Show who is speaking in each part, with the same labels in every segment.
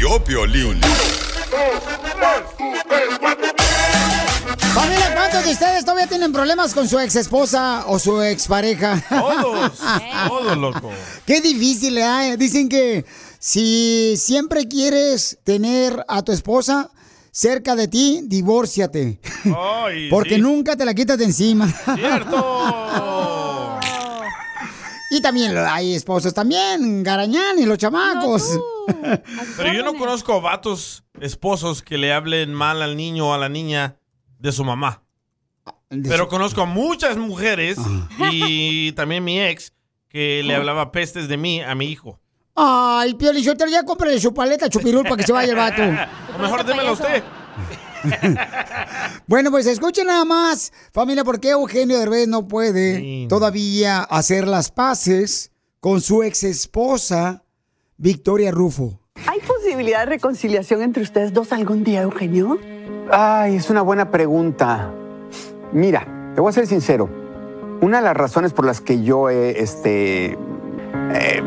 Speaker 1: Vio Piolín.
Speaker 2: Familia, ¿cuántos de ustedes todavía tienen problemas con su ex esposa o su expareja?
Speaker 3: Todos, todos, loco.
Speaker 2: Qué difícil, ¿eh? Dicen que si siempre quieres tener a tu esposa cerca de ti, divórciate.
Speaker 3: Ay,
Speaker 2: Porque
Speaker 3: sí.
Speaker 2: nunca te la quitas de encima.
Speaker 3: ¡Cierto!
Speaker 2: y también hay esposos también, garañán y los chamacos.
Speaker 3: Pero yo no conozco vatos esposos que le hablen mal al niño o a la niña de su mamá. Pero conozco a muchas mujeres y también mi ex que le hablaba pestes de mí a mi hijo.
Speaker 2: Ay, Piolichotero, ya cómprale su paleta chupirul para que se vaya el vato.
Speaker 3: O mejor démelo usted.
Speaker 2: Bueno, pues escuchen nada más, familia, por qué Eugenio Derbez no puede todavía hacer las paces con su ex esposa, Victoria Rufo.
Speaker 4: ¿Hay posibilidad de reconciliación entre ustedes dos algún día, Eugenio?
Speaker 5: Ay, es una buena pregunta. Mira, te voy a ser sincero. Una de las razones por las que yo he este, eh,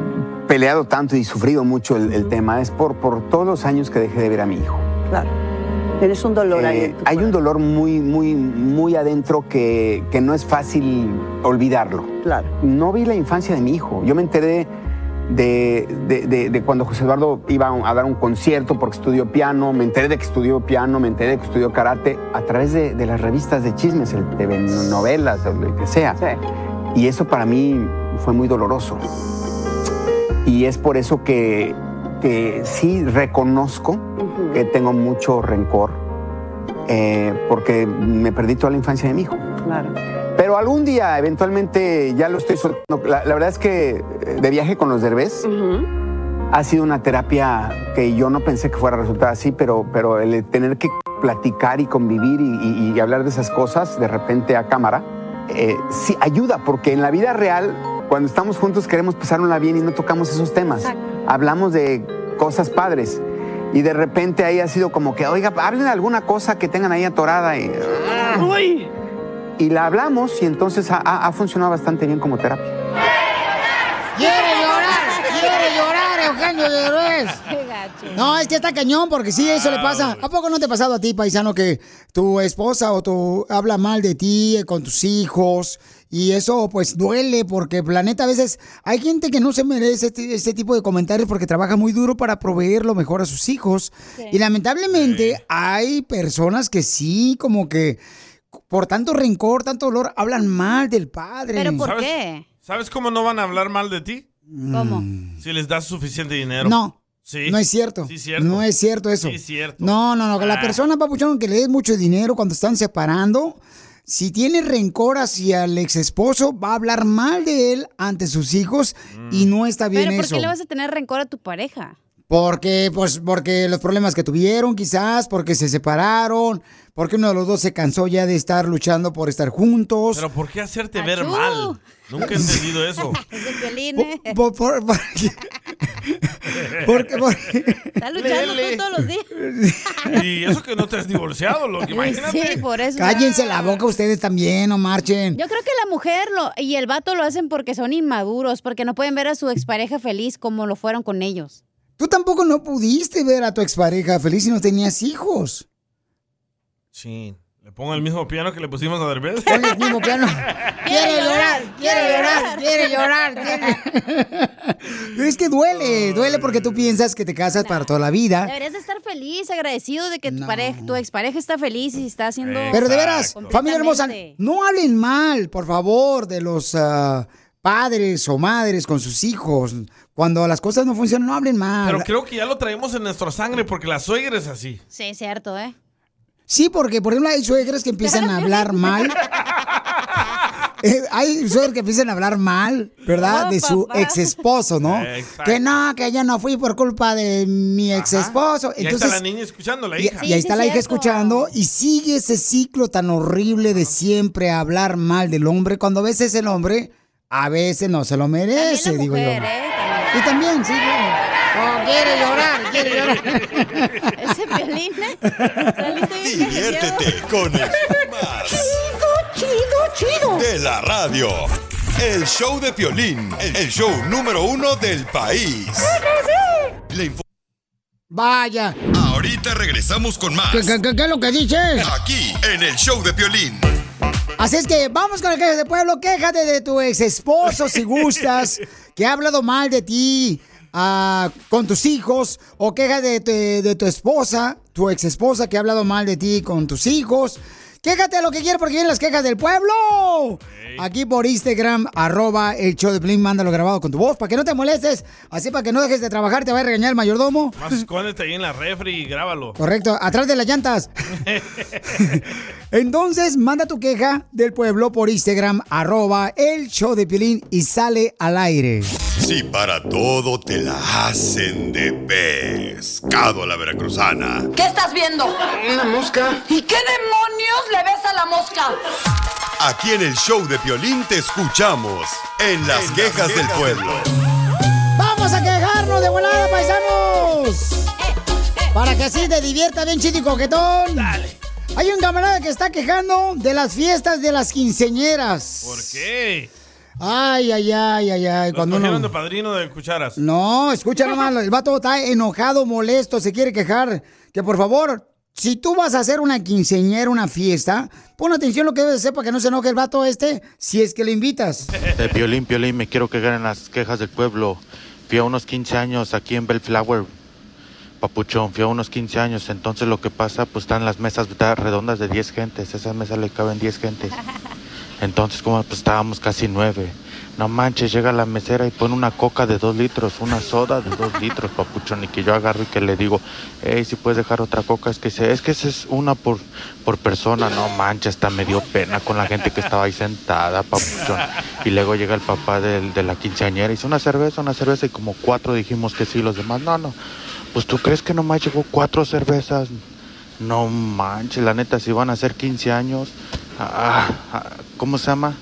Speaker 5: peleado tanto y sufrido mucho el, el tema es por, por todos los años que dejé de ver a mi hijo.
Speaker 4: Claro. Tienes un dolor ahí.
Speaker 5: Eh,
Speaker 4: en tu
Speaker 5: hay un dolor muy, muy, muy adentro que, que no es fácil olvidarlo.
Speaker 4: Claro.
Speaker 5: No vi la infancia de mi hijo. Yo me enteré de, de- de- de cuando José Eduardo iba a dar un concierto porque estudió piano, me enteré de que estudió piano, me enteré de que estudió karate a través de, de las revistas de chismes, de novelas, o lo que sea. Y eso para mí fue muy doloroso. Y es por eso que, que sí reconozco que tengo mucho rencor, eh, porque me perdí toda la infancia de mi hijo.
Speaker 4: Claro.
Speaker 5: Pero algún día, eventualmente, ya lo estoy soltando. La, la verdad es que eh, de viaje con los derbés ha sido una terapia que yo no pensé que fuera a resultar así, pero, pero el tener que platicar y convivir y, y- y hablar de esas cosas de repente a cámara, eh, sí ayuda, porque en la vida real, cuando estamos juntos queremos pasárnosla bien y no tocamos esos temas. Hablamos de cosas padres. Y de repente ahí ha sido como que, oiga, hablen de alguna cosa que tengan ahí atorada. Y, y la hablamos y entonces ha, ha- ha funcionado bastante bien como terapia.
Speaker 2: ¡Quiere llorar! ¡Quiere llorar, Eugenio Derbez! No, es que está cañón, porque sí, eso le pasa. ¿A poco no te ha pasado a ti, paisano, que tu esposa o tu habla mal de ti eh, con tus hijos? Y eso, pues, duele, porque planeta, a veces hay gente que no se merece este, este tipo de comentarios porque trabaja muy duro para proveer lo mejor a sus hijos. Y lamentablemente hay personas que sí, como que por tanto rencor, tanto dolor, hablan mal del padre.
Speaker 3: ¿Sabes- ¿Sabes cómo no van a hablar mal de ti?
Speaker 2: ¿Cómo?
Speaker 3: Si les das suficiente dinero.
Speaker 2: No.
Speaker 3: Sí.
Speaker 2: No es cierto.
Speaker 3: Sí, cierto.
Speaker 2: No es cierto eso.
Speaker 3: Sí, cierto.
Speaker 2: No, no, no. que La
Speaker 3: Ah.
Speaker 2: persona, papuchón, que le des mucho dinero cuando están separando, si tiene rencor hacia el ex esposo, va a hablar mal de él ante sus hijos y no está bien
Speaker 6: Pero ¿por
Speaker 2: eso.
Speaker 6: qué le vas a tener rencor a tu pareja?
Speaker 2: Porque, pues, porque los problemas que tuvieron, quizás, porque se separaron, porque uno de los dos se cansó ya de estar luchando por estar juntos.
Speaker 3: Pero ¿por qué hacerte ver mal? Nunca he entendido eso.
Speaker 6: Es violín, ¿eh?
Speaker 2: Por- por- por- porque, porque-
Speaker 6: Está luchando tú todos los días.
Speaker 3: Y eso que no te has divorciado, lo que imagínate.
Speaker 6: Sí, por eso.
Speaker 2: Cállense la boca ustedes también, no marchen.
Speaker 6: Yo creo que la mujer lo, y el vato lo hacen porque son inmaduros, porque no pueden ver a su expareja feliz como lo fueron con ellos.
Speaker 2: Tú tampoco no pudiste ver a tu expareja feliz si no tenías hijos.
Speaker 3: Sí. Le pongo el mismo piano que le pusimos a Derbez.
Speaker 2: Pon el mismo piano. Quiere llorar, quiere llorar, quiere llorar, quiere... Es que duele, duele porque tú piensas que te casas para toda la vida.
Speaker 6: Deberías de estar feliz, agradecido de que tu, pareja, tu expareja está feliz y está haciendo...
Speaker 2: Pero de veras, familia hermosa, no hablen mal, por favor, de los ah, padres o madres con sus hijos. Cuando las cosas no funcionan, no hablen mal.
Speaker 3: Pero creo que ya lo traemos en nuestra sangre porque la suegra es así.
Speaker 6: Sí, es cierto, ¿eh?
Speaker 2: Sí, porque por ejemplo hay suegras que empiezan a hablar mal. Eh, hay suegras que empiezan a hablar mal, ¿verdad?
Speaker 3: No,
Speaker 2: de su
Speaker 3: papá.
Speaker 2: ex esposo, ¿no?
Speaker 3: Exacto.
Speaker 2: Que no, que ya no fui por culpa de mi ex esposo.
Speaker 3: y ahí
Speaker 2: Entonces,
Speaker 3: está la niña escuchando, la
Speaker 2: y,
Speaker 3: hija.
Speaker 2: y ahí está la hija escuchando y sigue ese ciclo tan horrible de siempre hablar mal del hombre cuando a veces el hombre a veces no se lo merece,
Speaker 6: También la
Speaker 2: digo
Speaker 6: mujer,
Speaker 2: yo.
Speaker 6: ¿eh?
Speaker 2: Y también, sí, claro. Oh, quiere llorar, quiere llorar.
Speaker 6: Ese violín, ¿eh?
Speaker 1: Diviértete con el más
Speaker 2: chido, chido.
Speaker 1: de la radio. El show de Piolín, el show número uno del país. La
Speaker 2: Vaya.
Speaker 1: Ahorita regresamos con más.
Speaker 2: ¿Qué, qué, qué- qué es lo que dices?
Speaker 1: Aquí, en el show de Piolín.
Speaker 2: Así es que vamos con el quejas de pueblo. Quéjate de tu ex esposo si gustas, que ha hablado mal de ti ah, con tus hijos, o quéjate de tu, de tu esposa, tu ex esposa que ha hablado mal de ti con tus hijos. Quéjate de lo que quieras porque vienen las quejas del pueblo. Aquí por Instagram, arroba el show de Plin, mándalo grabado con tu voz para que no te molestes. Así para que no dejes de trabajar, te va a regañar el mayordomo.
Speaker 3: Más escóndete ahí en la refri y grábalo.
Speaker 2: Correcto, atrás de las llantas. Entonces, manda tu queja del pueblo por Instagram, arroba el show de Piolín y sale al aire.
Speaker 1: Si para todo te la hacen de pescado a la veracruzana.
Speaker 7: ¿Qué estás viendo? Una mosca. ¿Y qué demonios le ves a la mosca?
Speaker 1: Aquí en el show de Piolín te escuchamos en las quejas del pueblo.
Speaker 2: ¡Vamos a quejarnos de volada, paisanos! Para que así te divierta bien chido y coquetón. Hay un camarada que está quejando de las fiestas de las quinceñeras.
Speaker 3: ¿Por qué?
Speaker 2: Ay, ay, ay, ay, ay.
Speaker 3: Los
Speaker 2: Cuando uno...
Speaker 3: de padrino de cucharas.
Speaker 2: No, escucha nomás, el vato está enojado, molesto, se quiere quejar. Que por favor, si tú vas a hacer una quinceñera, una fiesta, pon atención a lo que debes hacer para que no se enoje el vato este si es que le invitas.
Speaker 8: De Piolín, Piolín, me quiero quejar en las quejas del pueblo. Fui a unos 15 años aquí en Bellflower, Papuchón, fui a unos 15 años. Entonces lo que pasa, pues están las mesas redondas de 10 gentes. Esas mesas le caben 10 gentes. Entonces, como pues estábamos casi nueve. No manches, llega la mesera y pone una coca de dos litros, una soda de dos litros, papuchón, y que yo agarro y que le digo, hey, si puedes dejar otra coca, es que se, es que esa es una por, por persona, no manches, hasta me dio pena con la gente que estaba ahí sentada, papuchón. Y luego llega el papá del- de, la quinceañera y dice, una cerveza, una cerveza, y como cuatro dijimos que sí, los demás, no, no. Pues tú crees que nomás llegó cuatro cervezas. No manches, la neta, si van a ser 15 años, ah, ah, ¿cómo se llama?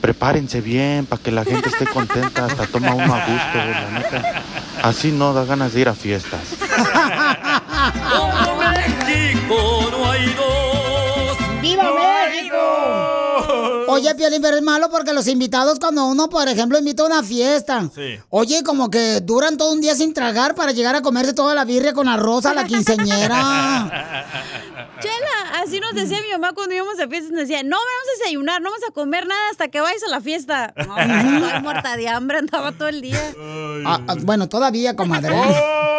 Speaker 8: Prepárense bien para que la gente esté contenta, hasta toma uno a gusto, la neta. Así no da ganas de ir a fiestas.
Speaker 2: Oye, Piolín, pero es malo porque los invitados, cuando uno, por ejemplo, invita a una fiesta,
Speaker 3: Sí.
Speaker 2: oye, como que duran todo un día sin tragar para llegar a comerse toda la birria con arroz a la quinceñera.
Speaker 6: Chela, así nos decía mi mamá cuando íbamos a fiestas, nos decía, no vamos a desayunar, no vamos a comer nada hasta que vayas a la fiesta. No, estoy muerta de hambre, andaba todo el día.
Speaker 2: Ah, ah, bueno, todavía, comadre.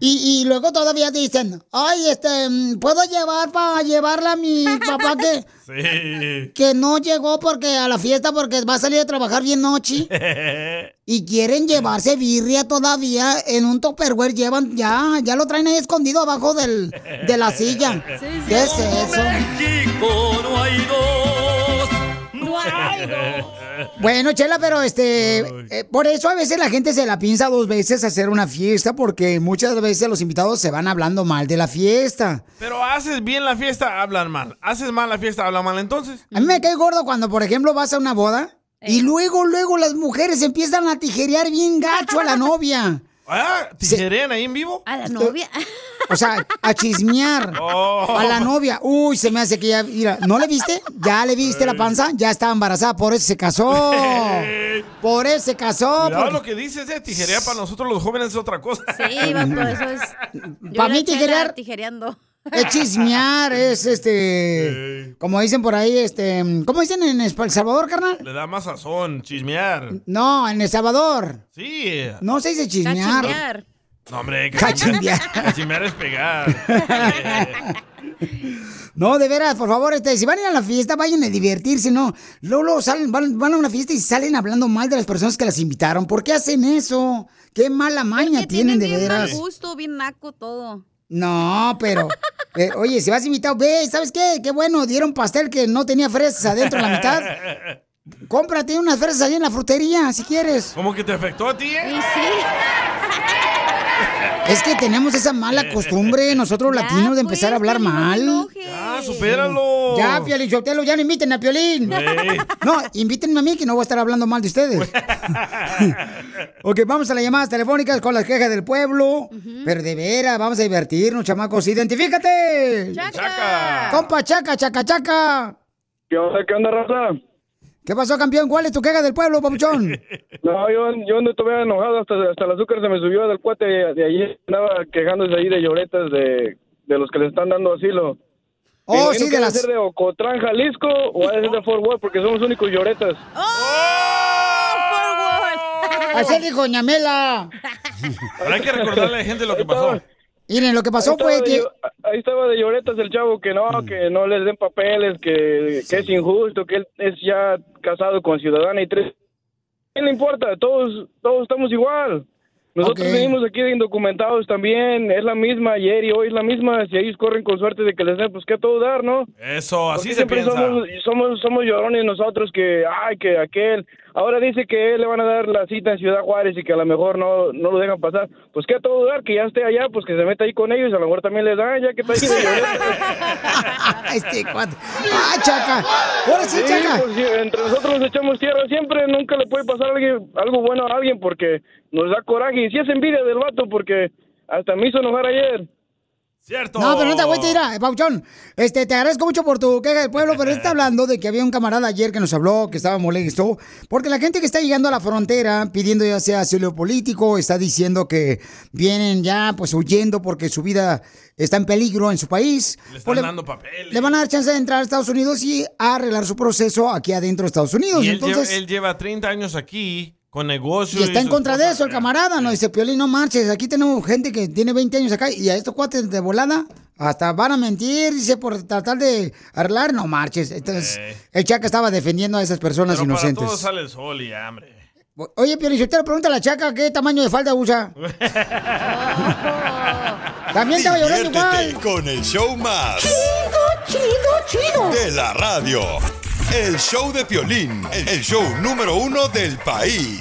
Speaker 2: Y, y luego todavía dicen, ay, este, mm, ¿puedo llevar para llevarla a mi papá que,
Speaker 3: Sí.
Speaker 2: que no llegó porque a la fiesta porque va a salir a trabajar bien noche? Y quieren llevarse birria todavía en un topperware, llevan, ya, ya lo traen ahí escondido abajo del, de la silla. ¿Qué es eso?
Speaker 9: México no hay dos.
Speaker 6: No hay dos.
Speaker 2: Bueno, Chela, pero este, eh, por eso a veces la gente se la piensa dos veces hacer una fiesta porque muchas veces los invitados se van hablando mal de la fiesta.
Speaker 3: Pero haces bien la fiesta, hablan mal. Haces mal la fiesta, hablan mal entonces.
Speaker 2: A mí me cae gordo cuando, por ejemplo, vas a una boda y luego, luego las mujeres empiezan a tijerear bien gacho a la novia.
Speaker 3: Ah, ¿tijerean ahí en vivo?
Speaker 6: A la novia.
Speaker 2: O sea, a chismear
Speaker 3: Oh.
Speaker 2: a la novia. Uy, se me hace que ya, mira, ¿no le viste? ¿Ya le viste la panza? Ya estaba embarazada, por eso se casó. Por eso se casó.
Speaker 3: Cuidado
Speaker 2: porque-
Speaker 3: lo que dices, eh. Tijerear para nosotros los jóvenes es otra cosa.
Speaker 6: Sí, vato, eso es. Yo
Speaker 2: Pa'
Speaker 6: era
Speaker 2: mí tijerear-
Speaker 6: Tijereando.
Speaker 2: Es chismear, es este. Como dicen por ahí, este. ¿Cómo dicen en El Salvador, carnal?
Speaker 3: Le da más sazón, chismear.
Speaker 2: No, en El Salvador.
Speaker 3: Sí.
Speaker 2: No se dice chismear.
Speaker 6: Cachimbear.
Speaker 3: No, hombre,
Speaker 2: Cachimbear.
Speaker 3: Cachimbear es pegar.
Speaker 2: No, de veras, por favor, este, si van a ir a la fiesta, vayan a divertirse, ¿no? Luego, luego salen, van, van a una fiesta y salen hablando mal de las personas que las invitaron. ¿Por qué hacen eso? Qué mala maña tienen, de
Speaker 6: bien
Speaker 2: veras.
Speaker 6: mal gusto, bien naco todo.
Speaker 2: No, pero, eh, oye, si vas invitado, ve, ¿sabes qué? Qué bueno, dieron pastel que no tenía fresas adentro en la mitad. Cómprate unas fresas ahí en la frutería, si quieres.
Speaker 3: ¿Cómo que te afectó a ti, eh?
Speaker 2: Es que tenemos esa mala costumbre, nosotros latinos, de empezar a hablar mal.
Speaker 3: Ah, supéralo.
Speaker 2: Ya, Piolín ya no inviten a Piolín. No, invítenme a mí que no voy a estar hablando mal de ustedes. ok, vamos a las llamadas telefónicas con las quejas del pueblo. Pero de veras, vamos a divertirnos, chamacos. ¡Identifícate!
Speaker 3: Chaca.
Speaker 2: Compa Chaca, Chaca, Chaca.
Speaker 10: ¿Qué onda, qué onda, raza?
Speaker 2: ¿Qué pasó, campeón? ¿Cuál es tu queja del pueblo, papuchón?
Speaker 10: No, yo, yo ando todavía enojado, hasta, hasta el azúcar se me subió del cuate de, de ayer. Andaba quejándose ahí de lloretas de, de los que le están dando asilo.
Speaker 2: Oh, sí, de las-
Speaker 10: ser de Ocotlán, Jalisco, o ha de ser de Fort Worth, porque son los únicos lloretas.
Speaker 2: Así dijo Ñamela.
Speaker 3: Pero hay que recordarle a la gente lo que pasó.
Speaker 2: Miren, lo que pasó
Speaker 10: Ahí
Speaker 2: fue
Speaker 10: estaba de
Speaker 2: que...
Speaker 10: Ahí estaba de lloretas el chavo que no, que no les den papeles, que, que es injusto, que él es ya casado con ciudadana y tres. ¿Qué le importa? Todos, todos estamos igual. Nosotros
Speaker 2: Ok.
Speaker 10: venimos aquí de indocumentados también, es la misma ayer y hoy es la misma. Si ellos corren con suerte de que les den, pues que a todo dar, ¿no?
Speaker 3: Eso, así
Speaker 10: Porque
Speaker 3: se
Speaker 10: siempre
Speaker 3: piensa.
Speaker 10: Somos, somos, somos llorones nosotros que, ay, que aquel. Ahora dice que él le van a dar la cita en Ciudad Juárez y que a lo mejor no, no lo dejan pasar. Pues que a todo dar, que ya esté allá, pues que se meta ahí con ellos, a lo mejor también les dan, ya que está ahí
Speaker 2: este cuate. ¡Ah, Chaca! ¡Ahora sí, Chaca!
Speaker 10: pues, entre nosotros nos echamos tierra siempre, nunca le puede pasar a alguien- algo bueno a alguien porque nos da coraje. Y si es envidia del vato, porque hasta me hizo enojar ayer.
Speaker 3: Cierto.
Speaker 2: No, pero no te agüites, mira, Pauchón. Este, te agradezco mucho por tu queja del pueblo, pero está hablando de que había un camarada ayer que nos habló, que estaba molesto, porque la gente que está llegando a la frontera pidiendo ya sea asilo político, está diciendo que vienen ya pues huyendo porque su vida está en peligro en su país.
Speaker 3: Le
Speaker 2: Pues
Speaker 3: están dando papeles.
Speaker 2: le van a dar chance de entrar a Estados Unidos y a arreglar su proceso aquí adentro de Estados Unidos.
Speaker 3: Y él,
Speaker 2: Entonces,
Speaker 3: lleva, él lleva 30 años aquí con negocios.
Speaker 2: y está en contra de eso el camarada, ¿no? Dice, Piolín, no marches, aquí tenemos gente que tiene 20 años acá y a estos cuates de volada hasta van a mentir, dice, por tratar de arreglar, no marches. Entonces, el Chaca estaba defendiendo a esas personas
Speaker 3: Pero para
Speaker 2: inocentes.
Speaker 3: todos sale el sol y hambre.
Speaker 2: Oye, Piolín, si usted le pregunta a la Chaca qué tamaño de falda usa. También te va a llorar
Speaker 1: Diviértete
Speaker 2: igual.
Speaker 1: con el show más
Speaker 2: Chido, chido.
Speaker 1: de la radio. El show de Piolín, el show número uno del país.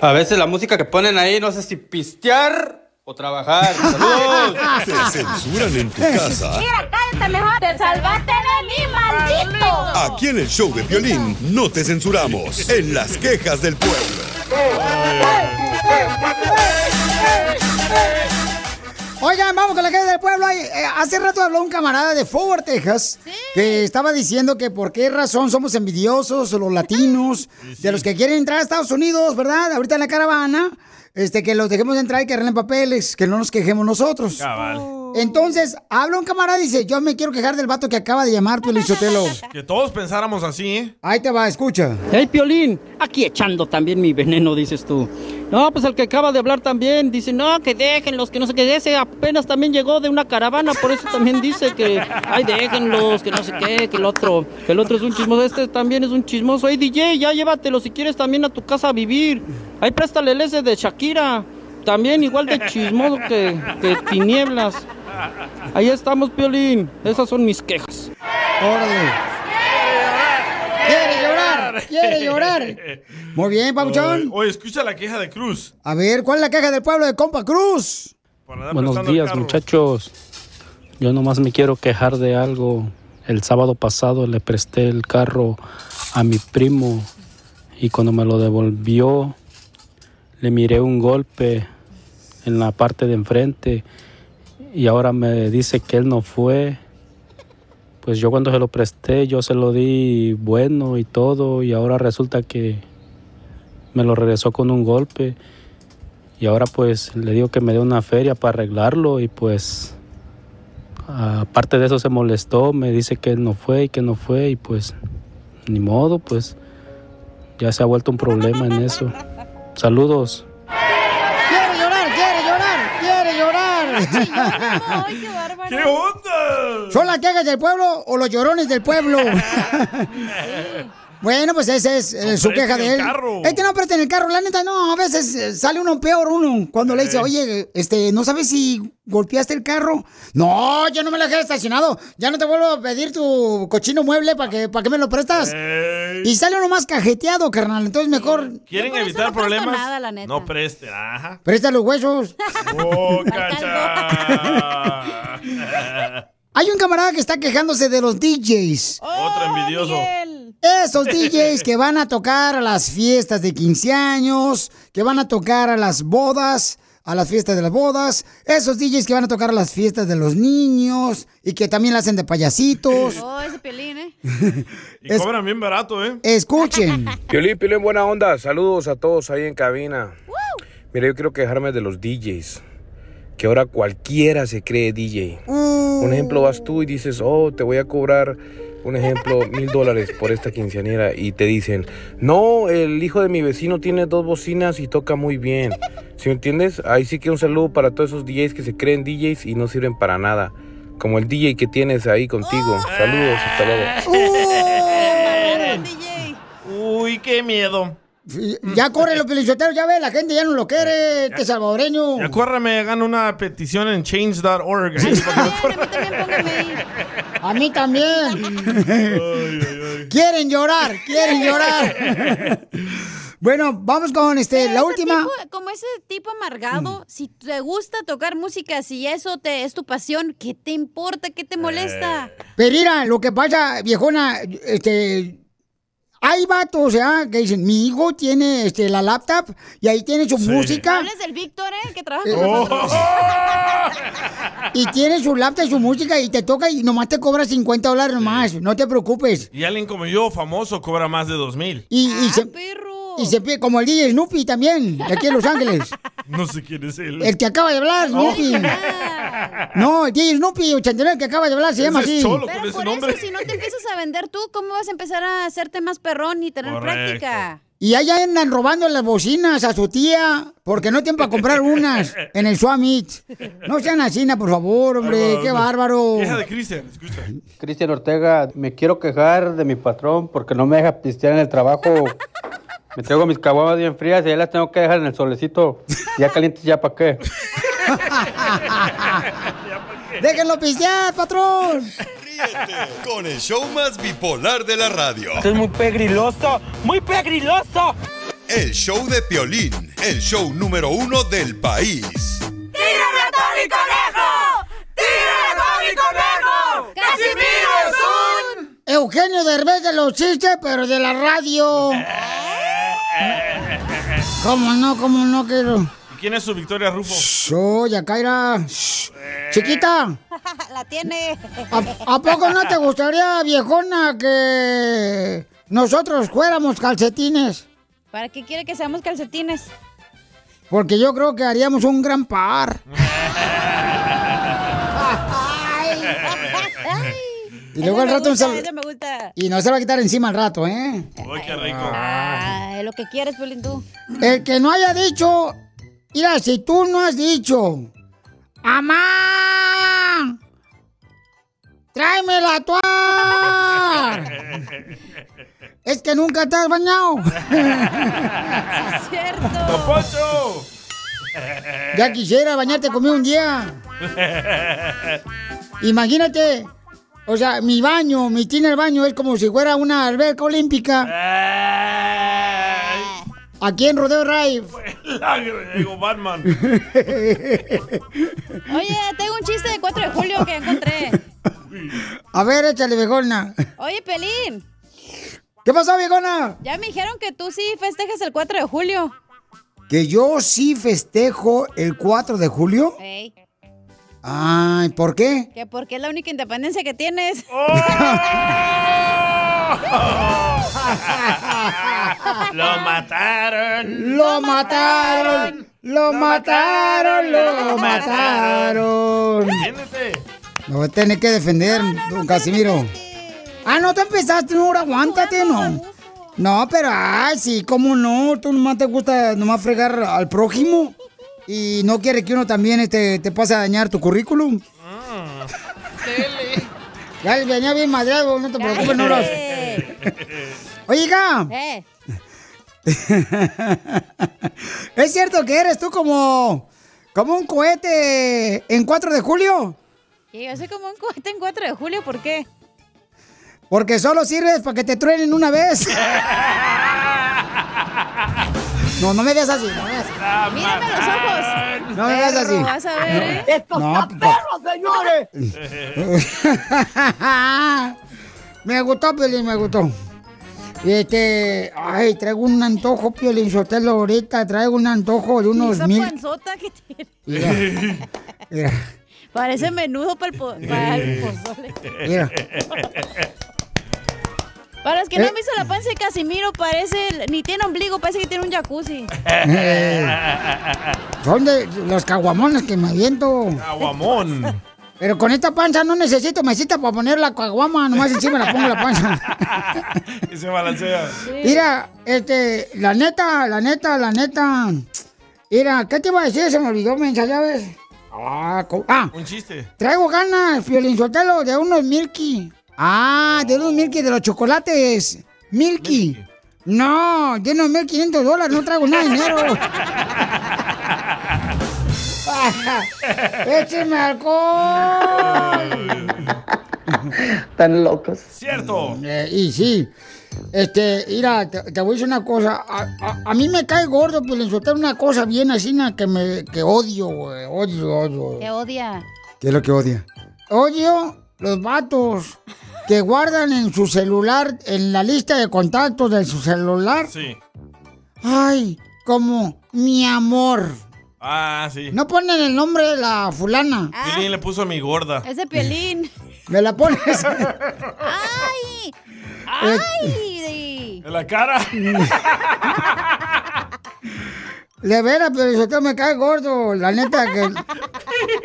Speaker 11: A veces la música que ponen ahí, no sé si pistear o trabajar. ¡Saludos!
Speaker 1: Te censuran en tu casa.
Speaker 12: cállate mejor. Te salvaste de mí, maldito.
Speaker 1: Aquí en el show de Piolín no te censuramos. En las quejas del pueblo.
Speaker 2: Oigan, vamos con la queja del pueblo. Eh, hace rato habló un camarada de Fort Worth, Texas, que estaba diciendo que por qué razón somos envidiosos los latinos, de los que quieren entrar a Estados Unidos, ¿verdad? Ahorita en la caravana, este, que los dejemos entrar y que arreglen papeles, que no nos quejemos nosotros.
Speaker 3: Cabal.
Speaker 2: Entonces, habla un camarada y dice, yo me quiero quejar del vato que acaba de llamar, Piolichotelo.
Speaker 3: Que todos pensáramos así, ¿eh?
Speaker 2: Ahí te va, escucha.
Speaker 13: Hey, Piolín, aquí echando también mi veneno, dices tú. No, pues el que acaba de hablar también dice, no, que déjenlos, que no sé qué, ese apenas también llegó de una caravana, por eso también dice que, ay, déjenlos, que no sé qué, que el otro, que el otro es un chismoso, este también es un chismoso. Hey, DJ, ya llévatelo si quieres también a tu casa a vivir. Ahí préstale el ese de Shakira, también igual de chismoso que, que tinieblas. Ahí estamos, Piolín, esas son mis quejas.
Speaker 2: Órale. Quiere llorar, quiere llorar. Muy bien, Pabuchón.
Speaker 3: Oye, escucha la queja de Cruz.
Speaker 2: A ver, ¿cuál es la queja del pueblo de Compa Cruz?
Speaker 14: Buenos días, muchachos. Yo nomás me quiero quejar de algo. El sábado pasado le presté el carro a mi primo y cuando me lo devolvió le miré un golpe en la parte de enfrente y ahora me dice que él no fue. Pues yo cuando se lo presté, yo se lo di bueno y todo y ahora resulta que me lo regresó con un golpe. Y ahora pues le digo que me dé una feria para arreglarlo y pues aparte de eso se molestó, me dice que no fue y que no fue y pues ni modo, pues ya se ha vuelto un problema en eso. Saludos.
Speaker 2: ¡Quiere llorar, quiere llorar, quiere llorar!
Speaker 6: ¡Ay, qué bárbaro!
Speaker 3: ¿Qué onda?
Speaker 2: ¿Son las quejas del pueblo o los llorones del pueblo? Bueno, pues esa es eh, su queja de
Speaker 3: el
Speaker 2: él.
Speaker 3: carro.
Speaker 2: Es que no presten el carro, la neta, no, a veces eh, sale uno peor uno cuando le
Speaker 3: Eh.
Speaker 2: dice, oye, este, ¿no sabes si golpeaste el carro? No, yo no me lo dejé estacionado, ya no te vuelvo a pedir tu cochino mueble para que, para que me lo prestas. Y sale uno más cajeteado, carnal, entonces mejor
Speaker 3: ¿Quieren
Speaker 6: Yo por eso
Speaker 3: evitar
Speaker 6: no
Speaker 3: problemas?
Speaker 6: nada, la neta.
Speaker 3: No presten, ajá.
Speaker 2: presta los huesos.
Speaker 3: Oh, cacha.
Speaker 2: Hay un camarada que está quejándose de los DJs.
Speaker 3: Otro envidioso.
Speaker 2: Esos DJs que van a tocar a las fiestas de 15 años, que van a tocar a las bodas, a las fiestas de las bodas, esos DJs que van a tocar a las fiestas de los niños y que también la hacen de payasitos.
Speaker 6: Oh, ese pelín, ¿eh?
Speaker 3: Y cobran bien barato, ¿eh?
Speaker 2: Escuchen.
Speaker 15: Piolín, Piolín, buena onda. Saludos a todos ahí en cabina. Mira, yo quiero quejarme de los DJs. Que ahora cualquiera se cree DJ. Un ejemplo, vas tú y dices, oh, te voy a cobrar, un ejemplo, mil dólares por esta quinceañera. Y te dicen, no, el hijo de mi vecino tiene dos bocinas y toca muy bien. ¿Sí me entiendes? Ahí sí que un saludo para todos esos DJs que se creen DJs y no sirven para nada. Como el DJ que tienes ahí contigo. Saludos, hasta luego.
Speaker 3: Uy, qué miedo.
Speaker 2: Ya corre los pelichoteros, ya ve, la gente ya no lo quiere, este salvadoreño.
Speaker 3: Ya córrame, hagan una petición en change.org. ahí, para que me
Speaker 2: A mí también. quieren llorar, quieren llorar. bueno, vamos con este, la última.
Speaker 6: tipo- como ese tipo amargado, si te gusta tocar música, si eso te es tu pasión, ¿qué te importa? ¿Qué te molesta?
Speaker 2: Pero mira, lo que pasa, viejona, este. Hay vatos, ¿ya? Que dicen, mi hijo tiene este, la laptop y ahí tiene su música.
Speaker 6: Hables del Víctor, ¿eh? Que trabaja con
Speaker 2: oh.
Speaker 6: nosotros.
Speaker 2: Y tiene su laptop y su música y te toca y nomás te cobra 50 dólares nomás. No te preocupes.
Speaker 3: Y alguien como yo, famoso, cobra más de dos mil.
Speaker 2: Y, y se, y se pide- como el DJ Snoopy también, de aquí en Los Ángeles.
Speaker 3: No sé quién es él.
Speaker 2: El que acaba de hablar,
Speaker 3: Oh.
Speaker 2: Snoopy. No, el DJ Snoopy 89 que acaba de hablar se llama así.
Speaker 6: Pero por eso, si no te empiezas a vender tú, ¿cómo vas a empezar a hacerte más perrón y tener
Speaker 2: Correcto.
Speaker 6: práctica?
Speaker 2: Y allá andan robando las bocinas a su tía porque no tienen para comprar unas en el Swamit. No sean así, por favor, hombre, qué bárbaro.
Speaker 3: Hija de Cristian, escucha.
Speaker 11: Cristian Ortega, me quiero quejar de mi patrón porque no me deja pistear en el trabajo. Me traigo mis caguamas bien frías y ahí las tengo que dejar en el solecito. Ya calientes, ¿ya para qué?
Speaker 2: Déjenlo pistear, patrón.
Speaker 1: Con el show más bipolar de la radio.
Speaker 9: Esto es muy pegriloso, muy pegriloso.
Speaker 1: El show de Piolín, el show número uno del país.
Speaker 9: ¡Tírame a Tony Conejo! ¡Tírame a Tony Conejo! ¡Casimiro es un...
Speaker 2: Eugenio Derbez de los chistes, pero de la radio. ¿Cómo no? ¿Cómo no quiero?
Speaker 3: ¿Y quién es su Victoria Rufo?
Speaker 2: Soy Yacaira. Shh. Chiquita,
Speaker 6: La tiene.
Speaker 2: ¿a, a poco no te gustaría, viejona, que nosotros fuéramos calcetines?
Speaker 6: ¿Para qué quiere que seamos calcetines?
Speaker 2: Porque yo creo que haríamos un gran par. Y luego al rato
Speaker 6: gusta,
Speaker 2: se-
Speaker 6: ese me gusta.
Speaker 2: Y no se va a quitar encima al rato, ¿eh?
Speaker 3: Uy, qué rico.
Speaker 6: Ay, lo que quieres, Pelín, tú.
Speaker 2: El que no haya dicho, mira, si tú no has dicho, ¡Amá! ¡Tráeme la toalla! es que nunca te has bañado.
Speaker 6: es cierto.
Speaker 2: Ya quisiera bañarte conmigo un día. Imagínate. O sea, mi baño, mi tina el baño es como si fuera una alberca olímpica. Aquí en Rodeo Drive.
Speaker 3: Llegó Batman.
Speaker 6: Oye, tengo un chiste de 4 de julio que encontré.
Speaker 2: A ver, échale, viejona.
Speaker 6: Oye, Pelín.
Speaker 2: ¿Qué pasó, viejona?
Speaker 6: Ya me dijeron que tú sí festejas el 4 de julio.
Speaker 2: Que yo sí festejo el 4 de julio.
Speaker 6: Ey,
Speaker 2: Ay, ¿por qué?
Speaker 6: que porque es la única independencia que tienes.
Speaker 3: Lo mataron.
Speaker 2: Lo mataron. Lo mataron. Lo mataron.
Speaker 3: Siéntete.
Speaker 2: Lo voy a tener que defender, don Casimiro. Ah, no, tú empezaste, no, ahora aguántate, no. No, pero, ay, sí, cómo no. Tú nomás te gusta nomás fregar al prójimo. Y no quiere que uno también este, te pase a dañar tu currículum. Ya venía bien madreado, no te preocupes, no lo Oiga.
Speaker 6: Eh.
Speaker 2: ¿Es cierto que eres tú como, como un cohete en 4 de julio?
Speaker 6: Sí, yo soy como un cohete en 4 de julio, ¿por qué?
Speaker 2: Porque solo sirves para que te truenen una vez. No, no me veas así, no me veas.
Speaker 6: Mírame los ojos.
Speaker 2: No me veas así.
Speaker 6: Vas a ver, ¿eh?
Speaker 2: ¡Esto está perro, señores! me gustó, Piolín, me gustó. Este, ay, traigo un antojo, Piolín Sotelo, ahorita traigo un antojo de unos
Speaker 6: Esa
Speaker 2: mil.
Speaker 6: panzota que tiene.
Speaker 2: Mira, mira,
Speaker 6: Parece menudo para el, po- para el pozole.
Speaker 2: mira.
Speaker 6: Para los que no
Speaker 2: Eh.
Speaker 6: han visto la panza de Casimiro, parece, ni tiene ombligo, parece que tiene un jacuzzi.
Speaker 2: Eh, son de los caguamones que me aviento.
Speaker 3: Aguamón.
Speaker 2: Pero con esta panza no necesito mesita para poner la caguama, nomás encima la pongo la panza.
Speaker 3: y se balancea.
Speaker 2: Mira, este, la neta, la neta, la neta. Mira, ¿qué te iba a decir? Se me olvidó, mensa, ya ves. Ah, ah,
Speaker 3: Un chiste.
Speaker 2: traigo ganas, Piolín Sotelo, de unos Milky. Ah, de unos Milky, de los chocolates. Milky. No, de unos 1.500 dólares, no traigo nada de dinero. ¡Écheme alcohol!
Speaker 4: Tan locos.
Speaker 3: Cierto.
Speaker 2: Eh, y sí. Este, mira, te, te voy a decir una cosa. A, a- a mí me cae gordo, pues le una cosa bien así que me que odio, güey. Odio, odio.
Speaker 6: Te odia.
Speaker 2: ¿Qué es lo que odia? Odio los vatos que guardan en su celular, en la lista de contactos de su celular.
Speaker 3: Sí.
Speaker 2: Ay, como mi amor.
Speaker 3: Ah, sí.
Speaker 2: No ponen el nombre de la fulana.
Speaker 3: Piolín le puso a mi gorda.
Speaker 6: Es de piolín.
Speaker 2: Me la pones.
Speaker 6: ¡Ay! ¡Ay!
Speaker 3: En la cara.
Speaker 2: De veras, pero eso me cae gordo. La neta, que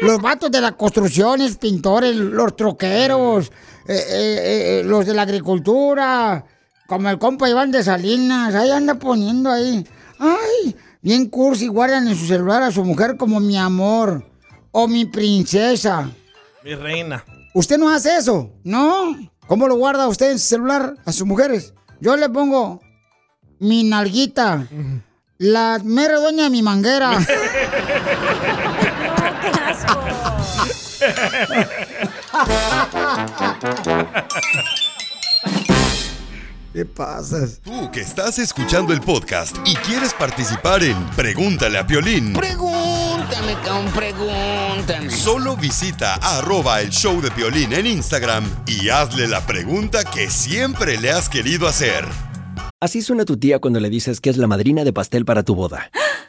Speaker 2: los vatos de las construcciones, pintores, los troqueros, eh, eh, eh, los de la agricultura, como el compa Iván de Salinas, ahí anda poniendo ahí. Ay, bien cursi, guardan en su celular a su mujer como mi amor o mi princesa.
Speaker 3: Mi reina.
Speaker 2: ¿Usted no hace eso? ¿No? ¿Cómo lo guarda usted en su celular a sus mujeres? Yo le pongo mi nalguita, la mera dueña de mi manguera. ¿Qué pasas?
Speaker 1: Tú que estás escuchando el podcast y quieres participar en Pregúntale a Piolín.
Speaker 9: Pregúntame, cabrón, pregúntame.
Speaker 1: Solo visita arroba el show de Piolín en Instagram y hazle la pregunta que siempre le has querido hacer.
Speaker 16: Así suena tu tía cuando le dices que es la madrina de pastel para tu boda.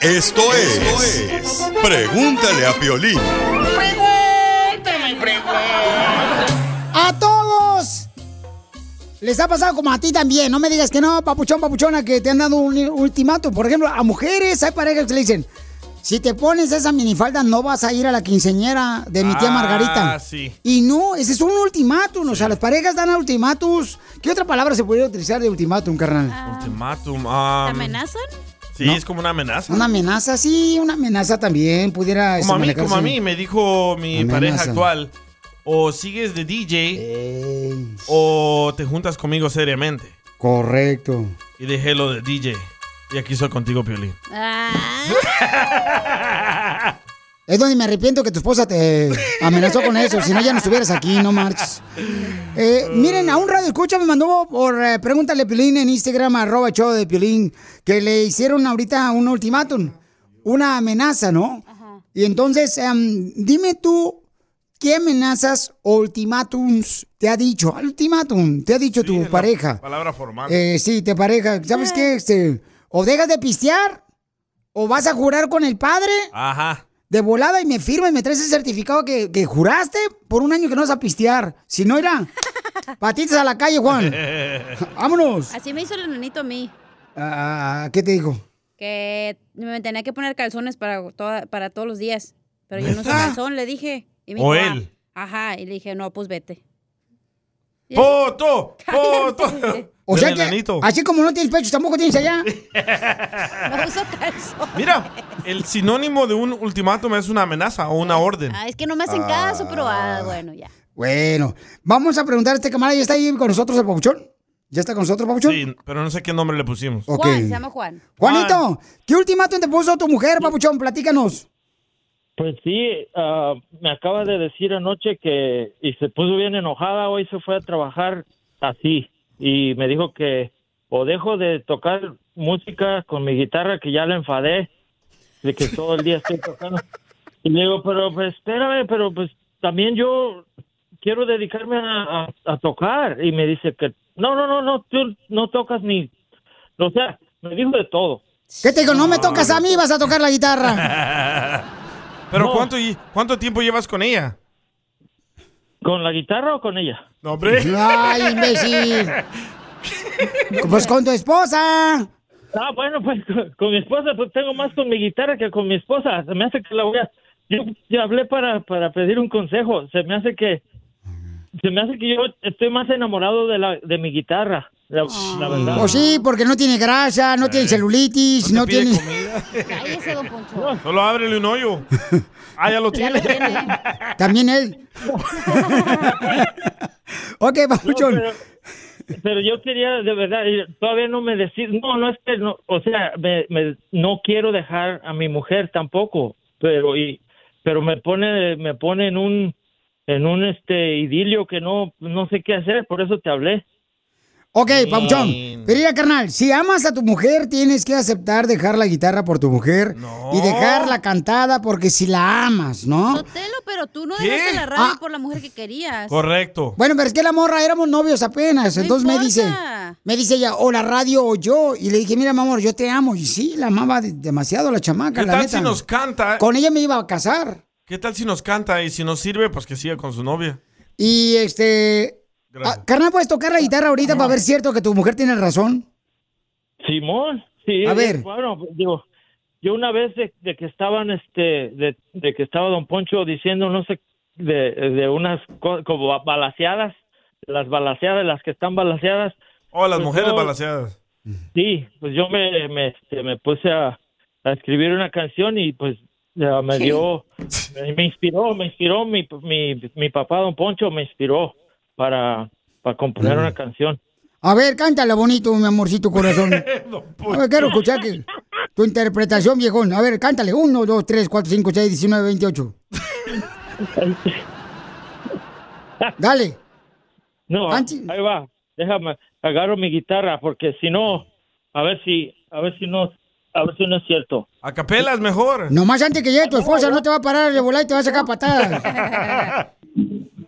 Speaker 1: Esto es, Pregúntale a Piolín.
Speaker 9: Pregúntame, pregúntame.
Speaker 2: ¡A todos! Les ha pasado como a ti también. No me digas que no, papuchón, papuchona, que te han dado un ultimátum. Por ejemplo, a mujeres hay parejas que le dicen, si te pones esa minifalda no vas a ir a la quinceñera de mi tía
Speaker 3: Ah,
Speaker 2: Margarita.
Speaker 3: sí.
Speaker 2: Y no, ese es un ultimátum. O sea, las parejas dan ultimátus. ¿Qué otra palabra se podría utilizar de ultimátum, carnal?
Speaker 3: Ultimátum.
Speaker 6: ¿Te
Speaker 3: ah,
Speaker 6: amenazan?
Speaker 3: Sí,
Speaker 2: No.
Speaker 3: es como una amenaza.
Speaker 2: Una amenaza, sí, una amenaza también pudiera...
Speaker 3: Como a mí, como a mí, me dijo mi
Speaker 2: Amenaza.
Speaker 3: pareja actual o sigues de DJ o te juntas conmigo seriamente.
Speaker 2: Correcto.
Speaker 3: Y dejé lo de DJ. Y aquí soy contigo, Piolín.
Speaker 2: Es donde me arrepiento que tu esposa te amenazó con eso. Si no, ya no estuvieras aquí, no marches. Eh, miren, a un radio escucha me mandó por eh, pregúntale Piolín en Instagram, arroba show de Piolín, que le hicieron ahorita un ultimátum, una amenaza, ¿no? Y entonces, em, dime tú, ¿qué amenazas o ultimátums te ha dicho? Ultimátum, te ha dicho tu pareja.
Speaker 3: Palabra formal.
Speaker 2: Eh, sí, te pareja. ¿Sabes qué? Este, o dejas de pistear, o vas a jurar con el padre
Speaker 3: Ajá.
Speaker 2: De volada y me firma y me traes ese certificado que, que juraste por un año que no vas a pistear. Si no, irá. Patitas a la calle, Juan. Vámonos.
Speaker 6: Así me hizo el nenito a mí.
Speaker 2: Ah, ¿Qué te dijo?
Speaker 6: Que me tenía que poner calzones para, toda- para todos los días. Pero yo no uso calzón, le dije. Y me
Speaker 3: ¿O
Speaker 6: dijo,
Speaker 3: él?
Speaker 6: "Ah". Ajá, y le dije, no, pues vete.
Speaker 3: ¡Foto! ¡Foto!
Speaker 2: O sea que, así como no tienes pecho, tampoco tienes allá.
Speaker 6: No uso calzón.
Speaker 3: Mira, el sinónimo de un ultimátum es una amenaza o una orden.
Speaker 6: Ah, es que no me hacen caso, pero ah, bueno, ya.
Speaker 2: Bueno, vamos a preguntar a este camarada. ¿Ya está ahí con nosotros el papuchón? ¿Ya está con nosotros, papuchón?
Speaker 3: Sí, pero no sé qué nombre le pusimos.
Speaker 2: Ok.
Speaker 6: Juan, se llama Juan.
Speaker 2: Juanito, ¿qué ultimátum te puso tu mujer, papuchón? Platícanos.
Speaker 17: Pues sí, ah, me acaba de decir anoche que y se puso bien enojada, hoy se fue a trabajar así y me dijo que o dejo de tocar música con mi guitarra que ya la enfadé, de que todo el día estoy tocando. Y le digo, pero pues espérame, pero pues también yo quiero dedicarme a, a- a tocar y me dice que no, no, no, no, tú no tocas ni, o sea, me dijo de todo.
Speaker 2: ¿Qué te digo? No me tocas a mí, vas a tocar la guitarra.
Speaker 3: Pero ¿cuánto, y- ¿cuánto tiempo llevas con ella?
Speaker 17: ¿Con la guitarra o con ella?
Speaker 3: No, hombre.
Speaker 2: Ay, imbécil. Pues con tu esposa.
Speaker 17: Ah, bueno, pues con, con mi esposa, pues tengo más con mi guitarra que con mi esposa. Se me hace que la voy a... Yo, yo hablé para, para pedir un consejo. Se me hace que... Se me hace que yo estoy más enamorado de, la, de mi guitarra, la, la verdad.
Speaker 2: Pues sí, porque no tiene grasa, no tiene celulitis, no,
Speaker 3: pide
Speaker 2: tiene...
Speaker 6: Cállese, don Poncho.
Speaker 3: Solo ábrele un hoyo. Ah, ya lo tiene.
Speaker 2: También él. ok, papuchón.
Speaker 17: No, pero, pero yo quería, de verdad, y todavía no me decís, no, no es que, no, o sea, me, me- no quiero dejar a mi mujer tampoco, pero y, pero me pone, me pone en un, en un este idilio que no, no sé qué hacer, por eso te hablé.
Speaker 2: Ok, Papuchón. Pero mira, carnal, si amas a tu mujer, tienes que aceptar dejar la guitarra por tu mujer y dejarla cantada porque si la amas, ¿no?
Speaker 6: Sotelo, pero tú no dejaste la radio por la mujer que querías.
Speaker 3: Correcto.
Speaker 2: Bueno, pero es que la morra éramos novios apenas,
Speaker 6: No
Speaker 2: entonces me dice, me dice ella, o la radio o yo, y le dije, mira, mi amor, yo te amo, y sí, la amaba de- demasiado la chamaca,
Speaker 3: ¿Qué
Speaker 2: la
Speaker 3: tal
Speaker 2: neta.
Speaker 3: si nos canta?
Speaker 2: Con ella me iba a casar.
Speaker 3: ¿Qué tal si nos canta y si nos sirve, pues que siga con su novia?
Speaker 2: Y este, ah, carnal, ¿puedes tocar la guitarra ahorita para ver cierto que tu mujer tiene razón?
Speaker 17: Simón, sí.
Speaker 2: A ver.
Speaker 17: Bueno, digo, yo una vez de, de que estaban, este, de, de que estaba Don Poncho diciendo, no sé, de, de unas co- como balaseadas, las balaseadas, las que están balaseadas.
Speaker 3: Oh, las
Speaker 17: Pues
Speaker 3: mujeres
Speaker 17: yo-
Speaker 3: balanceadas.
Speaker 17: Sí, pues yo me, me, este, me puse a, a escribir una canción y pues ya me
Speaker 2: Sí.
Speaker 17: dio, me, me inspiró, me inspiró mi, mi, mi papá Don Poncho, me inspiró para, para componer una canción.
Speaker 2: A ver, cántala bonito, mi amorcito corazón. A ver, quiero escuchar que, tu interpretación, viejón. A ver, cántale. 1, 2, 3, 4, 5, 6, 19, 28. Dale.
Speaker 17: No, ahí va. Déjame, agarro mi guitarra porque si no, a ver si, a ver si no, a ver si no es cierto.
Speaker 3: A capela es mejor.
Speaker 2: Nomás antes que llegue tu esposa, no te va a parar de volar y te va a sacar patadas.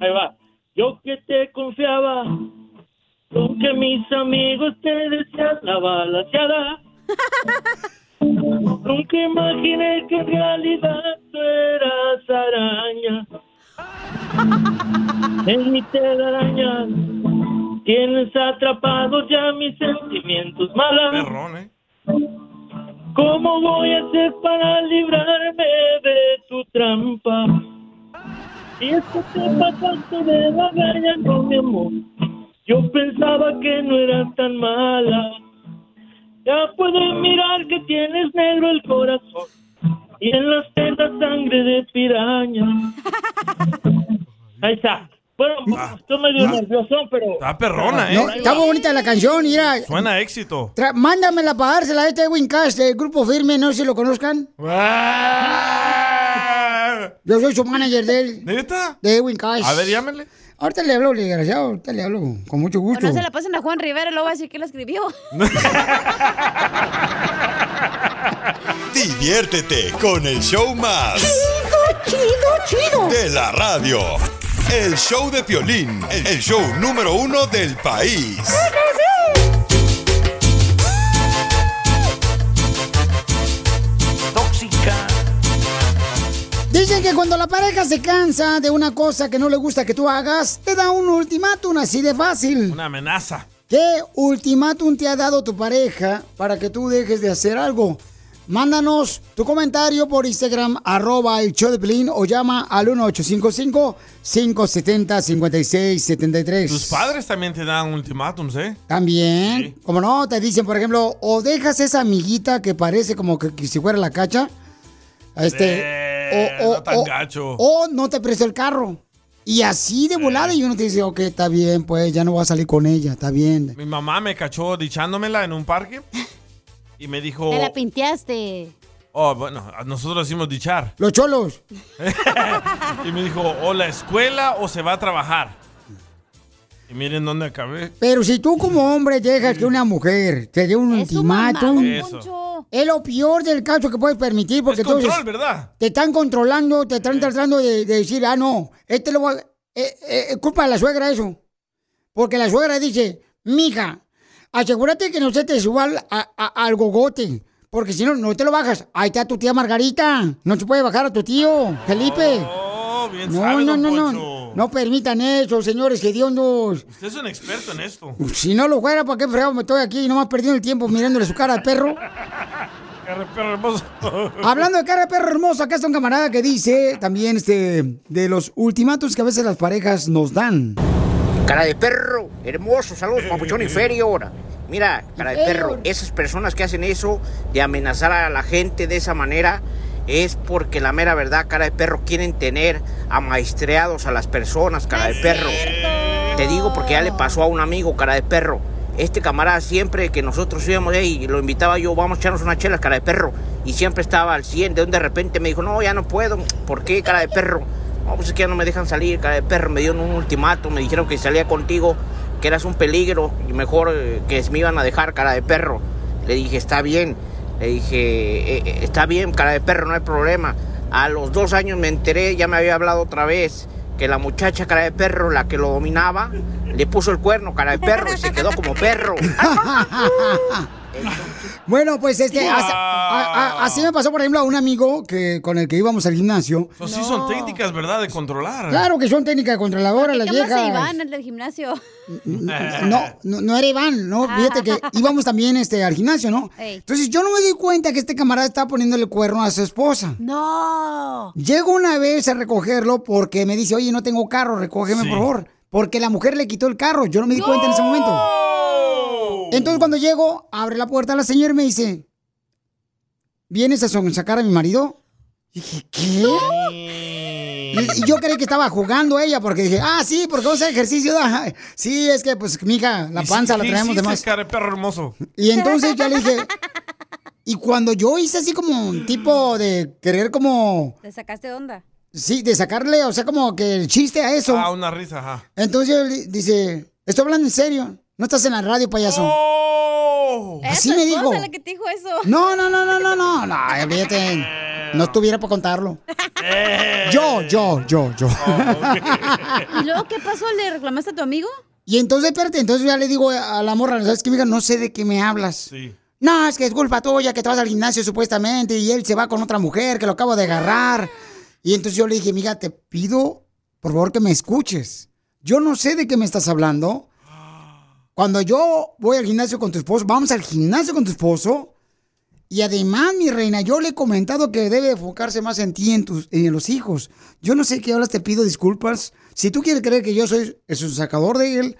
Speaker 17: Ahí va. Yo que te confiaba, lo que mis amigos te decían la balaseada. Nunca imaginé que en realidad tú eras araña. En mi telaraña tienes atrapados ya mis sentimientos malas.
Speaker 3: ¿eh?
Speaker 17: ¿Cómo voy a hacer para librarme de tu trampa? Y es que te pasaste de la con mi amor. Yo pensaba que no eras tan mala. Ya puedo mirar que tienes negro el corazón. Y en las tetas sangre de piraña. Ahí está. Bueno, estoy medio nervioso, pero...
Speaker 3: Está perrona, ¿eh?
Speaker 2: No, está muy bonita la canción, mira.
Speaker 3: Suena a éxito.
Speaker 2: Mándamela para dársela a este Edwin Cash del Grupo Firme, no sé si lo conozcan. Yo soy su manager de él.
Speaker 3: ¿Neta?
Speaker 2: De Edwin Cash.
Speaker 3: A ver, llámenle.
Speaker 2: Ahorita le hablo, desgraciado, ahorita le hablo con mucho gusto.
Speaker 6: no se la pasen a Juan Rivera, luego va a decir que lo escribió.
Speaker 1: Diviértete con el show más.
Speaker 9: Chido, chido, chido.
Speaker 1: De la radio. El show de Piolín, el show número uno del país.
Speaker 2: Tóxica. Dicen que cuando la pareja se cansa de una cosa que no le gusta que tú hagas, te da un ultimátum así de fácil.
Speaker 3: Una amenaza.
Speaker 2: ¿Qué ultimátum te ha dado tu pareja para que tú dejes de hacer algo? Mándanos tu comentario por Instagram, arroba el show de Pelín, o llama al 1855-570-5673.
Speaker 3: Tus padres también te dan ultimátums, ¿eh?
Speaker 2: También, como no, te dicen, por ejemplo, o dejas esa amiguita que parece como que, que si fuera la cacha, este, o, o-
Speaker 3: no tan
Speaker 2: o-
Speaker 3: gacho.
Speaker 2: o no te presto el carro. Y así de volada, y uno te dice, ok, está bien, pues ya no voy a salir con ella, está bien.
Speaker 3: Mi mamá me cachó dichándomela en un parque y me dijo,
Speaker 6: Te la pinteaste.
Speaker 3: oh, bueno, nosotros decimos dichar.
Speaker 2: Los cholos.
Speaker 3: Y me dijo, o la escuela o se va a trabajar. Y miren dónde acabé.
Speaker 2: Pero si tú como hombre dejas que una mujer te dé un ultimátum,
Speaker 3: Eso.
Speaker 2: Es lo peor del caso que puedes permitir porque
Speaker 3: Es control,
Speaker 2: entonces
Speaker 3: ¿verdad?
Speaker 2: te están controlando, te están tratando de, de decir, ah, no, este lo va, eh, eh, es culpa de la suegra eso. Porque la suegra dice, mija, asegúrate que no se te suba al, a- a- al gogote. Porque si no, no te lo bajas. Ahí está tu tía Margarita. No se puede bajar a tu tío, Felipe.
Speaker 3: Oh, bien
Speaker 2: no,
Speaker 3: sabe,
Speaker 2: no,
Speaker 3: don
Speaker 2: no, no.
Speaker 3: Poncho.
Speaker 2: No permitan eso, señores, que Diondos.
Speaker 3: Usted es un experto en esto.
Speaker 2: Si no lo fuera, ¿para qué fregado me estoy aquí? Nomás perdiendo el tiempo mirándole su cara al perro.
Speaker 3: Cara de perro hermoso.
Speaker 2: Hablando de cara de perro hermoso, acá está un camarada que dice también este de los ultimátumos que a veces las parejas nos dan.
Speaker 18: Cara de perro, hermoso, saludos, papuchón inferior. Mira, cara de perro, esas personas que hacen eso de amenazar a la gente de esa manera es porque la mera verdad, cara de perro, quieren tener amaestreados a las personas, cara de perro. Te digo porque ya le pasó a un amigo, cara de perro. Este camarada siempre que nosotros íbamos ahí y lo invitaba yo, vamos a echarnos una chela, cara de perro. Y siempre estaba al 100, de donde de repente me dijo, no, ya no puedo. ¿Por qué, cara de perro? No, pues es que ya no me dejan salir, cara de perro. Me dieron un ultimato, me dijeron que salía contigo, que eras un peligro y mejor eh, que me iban a dejar, cara de perro. Le dije, está bien. Le dije, "Eh, eh, está bien, cara de perro, no hay problema. A los dos años me enteré, ya me había hablado otra vez, que la muchacha cara de perro, la que lo dominaba, le puso el cuerno, cara de perro, y se quedó como perro.
Speaker 2: Bueno, pues este, así, a- a- así me pasó, por ejemplo, a un amigo que con el que íbamos al gimnasio.
Speaker 3: Pues sí son técnicas, ¿verdad? De controlar.
Speaker 2: Claro que son técnicas controladoras las
Speaker 6: ¿Qué más
Speaker 2: viejas.
Speaker 6: Iván, el del gimnasio?
Speaker 2: No, no, no era Iván, no, fíjate que íbamos también este, al gimnasio, ¿no?
Speaker 6: Ey.
Speaker 2: Entonces yo no me di cuenta que este camarada estaba poniéndole cuerno a su esposa.
Speaker 6: No.
Speaker 2: Llego una vez a recogerlo porque me dice, oye, no tengo carro, recógeme
Speaker 3: Sí.
Speaker 2: por favor. Porque la mujer le quitó el carro, yo no me di cuenta en ese momento. Entonces cuando llego, abre la puerta la señora y me dice, ¿vienes a sacar a mi marido? Y dije, ¿qué? Y, y yo creí que estaba jugando ella porque dije, ah, sí, porque vamos a hacer ejercicio. Sí, es que pues, mija, la
Speaker 3: ¿Y
Speaker 2: panza la traemos de más.
Speaker 3: cara perro hermoso?
Speaker 2: Y entonces ya le dije, y cuando yo hice así como un tipo de querer como,
Speaker 6: ¿Te sacaste onda?
Speaker 2: sí, de sacarle, o sea, como que el chiste a eso.
Speaker 3: Ah, una risa, ajá.
Speaker 2: Entonces dice, estoy hablando en serio, no estás en la radio, payaso. Así
Speaker 6: ¿Es tu
Speaker 2: me dijo.
Speaker 6: la que te dijo eso?
Speaker 2: No, no, no, no, no, no, no, olvídate. No estuviera para contarlo. Yo, yo, yo, yo.
Speaker 6: ¿Y luego qué pasó? ¿Le reclamaste a tu amigo?
Speaker 2: Y entonces, espérate, entonces ya le digo a la morra, ¿sabes qué, mija? No sé de qué me hablas.
Speaker 3: Sí.
Speaker 2: No, es que es culpa tuya que te vas al gimnasio supuestamente y él se va con otra mujer que lo acabo de agarrar. Y entonces yo le dije, mija, te pido por favor que me escuches. Yo no sé de qué me estás hablando. Cuando yo voy al gimnasio con tu esposo, vamos al gimnasio con tu esposo. Y además, mi reina, yo le he comentado que debe enfocarse más en ti y en, tus, en los hijos. Yo no sé qué hablas, te pido disculpas. Si tú quieres creer que yo soy el sacador de él,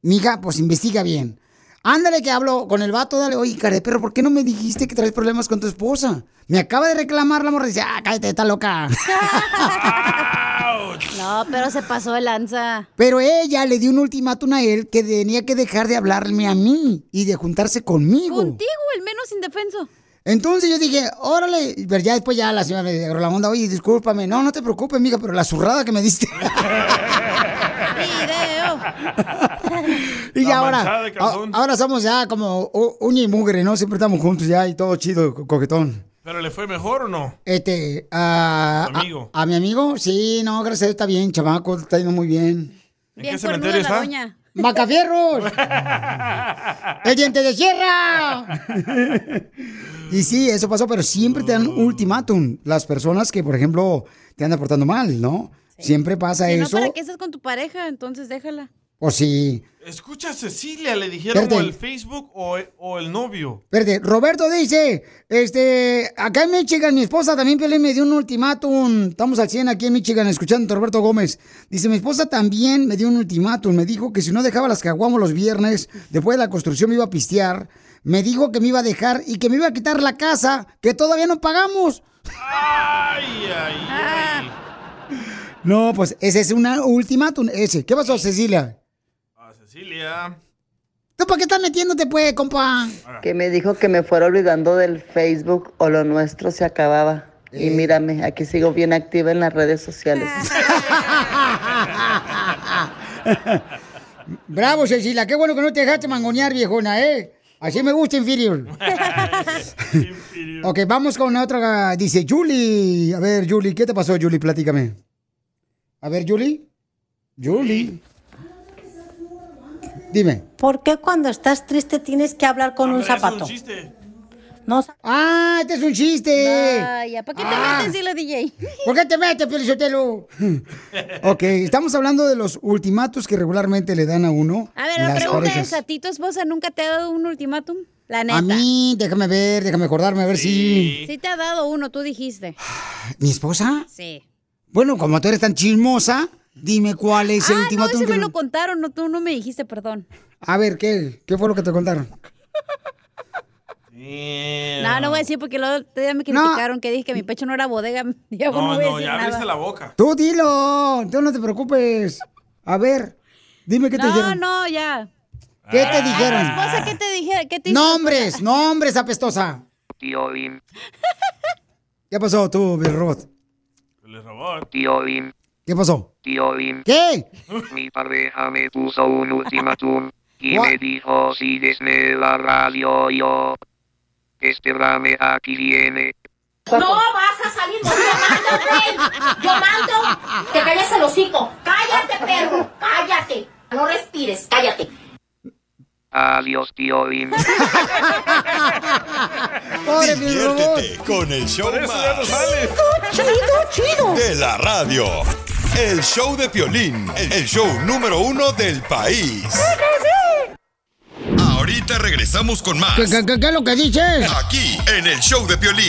Speaker 2: mija, pues investiga bien. Ándale que hablo con el vato, dale, oye, cara de perro, ¿por qué no me dijiste que traes problemas con tu esposa? Me acaba de reclamar la morra y dice, ah, cállate, está loca.
Speaker 6: No, pero se pasó de lanza.
Speaker 2: Pero ella le dio un ultimátum a él que tenía que dejar de hablarme a mí y de juntarse conmigo.
Speaker 6: Contigo, el menos indefenso.
Speaker 2: Entonces yo dije, órale, pero ya después ya la señora me agarró la onda, oye, discúlpame, no, no te preocupes, mija, pero la zurrada que me diste. y
Speaker 3: La
Speaker 2: ya ahora, ahora somos ya como uña y mugre, ¿no? Siempre estamos juntos ya y todo chido, co- coquetón.
Speaker 3: ¿Pero le fue mejor o no?
Speaker 2: Este, a,
Speaker 3: ¿Tu amigo?
Speaker 2: a, a mi amigo, sí, no, gracias a Dios está bien, chamaco, está yendo muy bien.
Speaker 3: ¿En qué cementerio está?
Speaker 2: ¡Macafierros! ¡El diente de sierra! y sí, eso pasó, pero siempre te dan un ultimátum. Las personas que, por ejemplo, te andan portando mal, ¿no? Siempre pasa
Speaker 6: Si no,
Speaker 2: eso.
Speaker 6: ¿para qué estás con tu pareja? Entonces déjala.
Speaker 2: O sí.
Speaker 3: Escucha a Cecilia, le dijeron o el Facebook o, o el novio.
Speaker 2: Espérate, Roberto dice, este, acá en Michigan, mi esposa también me dio un ultimátum. Estamos al 100 aquí en Michigan escuchando a Roberto Gómez. Dice, mi esposa también me dio un ultimátum. Me dijo que si no dejaba las caguamos los viernes, después de la construcción me iba a pistear. Me dijo que me iba a dejar y que me iba a quitar la casa, que todavía no pagamos.
Speaker 3: Ay, ay, ay.
Speaker 2: No, pues ese es un ultimátum, ese. ¿Qué pasó, Cecilia?
Speaker 3: Cecilia.
Speaker 2: ¿Tú para qué estás metiéndote, pues, compa?
Speaker 19: Que me dijo que me fuera olvidando del Facebook o lo nuestro se acababa. Y mírame, aquí sigo bien activa en las redes sociales.
Speaker 2: Bravo, Cecilia. Qué bueno que no te dejaste mangonear, viejona, ¿eh? Así me gusta, Inferior. ok, vamos con otra. Dice Julie. A ver, Julie, ¿qué te pasó, Julie? Platícame. A ver, Julie. Julie. Dime.
Speaker 20: ¿Por qué cuando estás triste tienes que hablar con un zapato? No.
Speaker 2: ¡Ah, este es un chiste!
Speaker 6: Vaya, ¿para qué te
Speaker 2: Ah.
Speaker 6: metes, dile DJ?
Speaker 2: ¿Por qué te metes, Pielichotelo? ok, estamos hablando de los ultimatos que regularmente le dan a uno.
Speaker 6: A ver, la pregunta es, ¿a ti tu esposa nunca te ha dado un ultimátum? La neta.
Speaker 2: A mí, déjame ver, déjame acordarme, a ver si...
Speaker 6: Sí te ha dado uno, tú dijiste.
Speaker 2: ¿Mi esposa?
Speaker 6: Sí.
Speaker 2: Bueno, como tú eres tan chismosa, dime cuál es el
Speaker 6: Ah, no,
Speaker 2: ultimátum
Speaker 6: ese
Speaker 2: que...
Speaker 6: me lo contaron, no, tú no me dijiste, perdón.
Speaker 2: A ver, ¿qué? ¿Qué fue lo que te contaron?
Speaker 6: No, no voy a decir porque luego ya me criticaron que dije que mi pecho no era bodega. Ya
Speaker 3: No,
Speaker 6: no, voy a
Speaker 3: no,
Speaker 6: decir
Speaker 3: ya
Speaker 6: nada.
Speaker 3: abriste la boca.
Speaker 2: Tú dilo, tú no te preocupes. A ver, dime qué te
Speaker 6: no,
Speaker 2: dijeron.
Speaker 6: no, ya.
Speaker 2: ¿Qué
Speaker 3: Ah.
Speaker 2: te dijeron?
Speaker 6: ¿Tu esposa qué te dije? ¿Qué te
Speaker 2: Nombres, nombres, apestosa.
Speaker 21: Tío Bim,
Speaker 2: ¿Qué pasó tú, Bill Robot?
Speaker 3: Le robó.
Speaker 21: tío Bim,
Speaker 2: ¿Qué pasó?
Speaker 21: tío Bim.
Speaker 2: ¿Qué?
Speaker 21: Mi pareja me puso un ultimátum y
Speaker 2: What?
Speaker 21: me dijo si desde la radio yo. Espérame, aquí viene.
Speaker 12: No vas a salir con yo mando, güey. Yo mando. Te calles el hocico. Cállate, perro. Cállate. No respires. Cállate.
Speaker 21: Adiós, tío Bim.
Speaker 1: Diviértete con el show más
Speaker 12: Chido, chido.
Speaker 1: de la radio. El show de Piolín, el show número uno del país. Ahorita regresamos con más.
Speaker 2: ¿Qué, qué, qué- es lo que dices?
Speaker 1: Aquí, en el show de Piolín.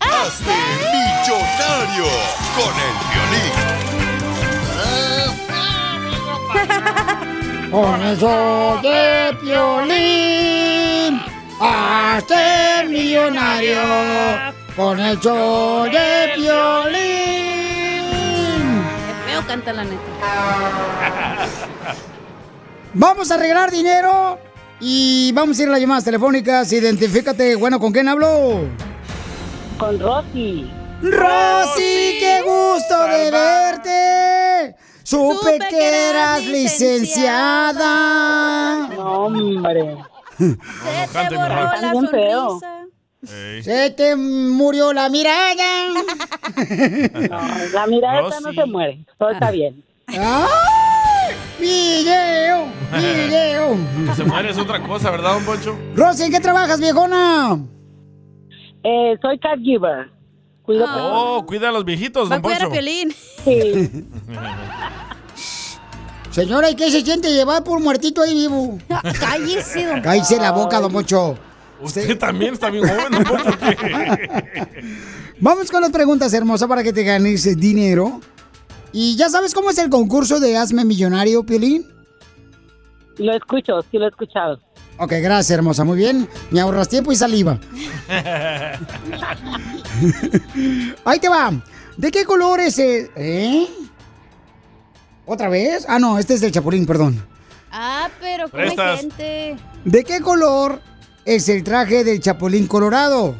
Speaker 1: Hazte millonario con el violín.
Speaker 2: Con el show de Piolín, hazte millonario. Con el show de Piolín.
Speaker 6: Qué feo canta la neta.
Speaker 2: Vamos a regalar dinero Y vamos a ir a las llamadas telefónicas. Identifícate. Bueno, ¿con quién hablo?
Speaker 22: Con Rosy.
Speaker 2: Rosy, qué gusto de verte. Supe, que eras licenciada.
Speaker 22: No, hombre.
Speaker 6: Se te borró la sonrisa.
Speaker 2: Se te murió la mirada.
Speaker 22: No, la mirada esta no se muere. Todo está bien.
Speaker 2: ¡Ay! ¡Video! ¡Video!
Speaker 3: Que se muere es otra cosa, ¿verdad, don Poncho?
Speaker 2: Rosy, ¿en qué trabajas, viejona?
Speaker 22: Eh, soy caregiver. Cuido
Speaker 3: Oh, cuida a los viejitos,
Speaker 6: Va
Speaker 3: don Poncho.
Speaker 6: Piolín.
Speaker 22: Sí.
Speaker 2: Señora, ¿y qué se siente llevar por muertito ahí vivo?
Speaker 6: Cállese, don
Speaker 2: Cállese la boca, don Mocho.
Speaker 3: Usted también está bien joven, don Poncho.
Speaker 2: Vamos con las preguntas hermosas para que te ganes dinero. ¿Y ya sabes cómo es el concurso de Hazme Millonario, Piolín?
Speaker 22: Lo escucho, sí lo he escuchado.
Speaker 2: Ok, gracias, hermosa. Muy bien. Me ahorras tiempo y saliva. Ahí te va. ¿De qué color es el... ¿Eh? ¿Otra vez? Ah, no, este es del Chapulín, perdón.
Speaker 6: Ah, pero come
Speaker 2: Prestas.
Speaker 6: gente.
Speaker 2: ¿De qué color es el traje del Chapulín Colorado?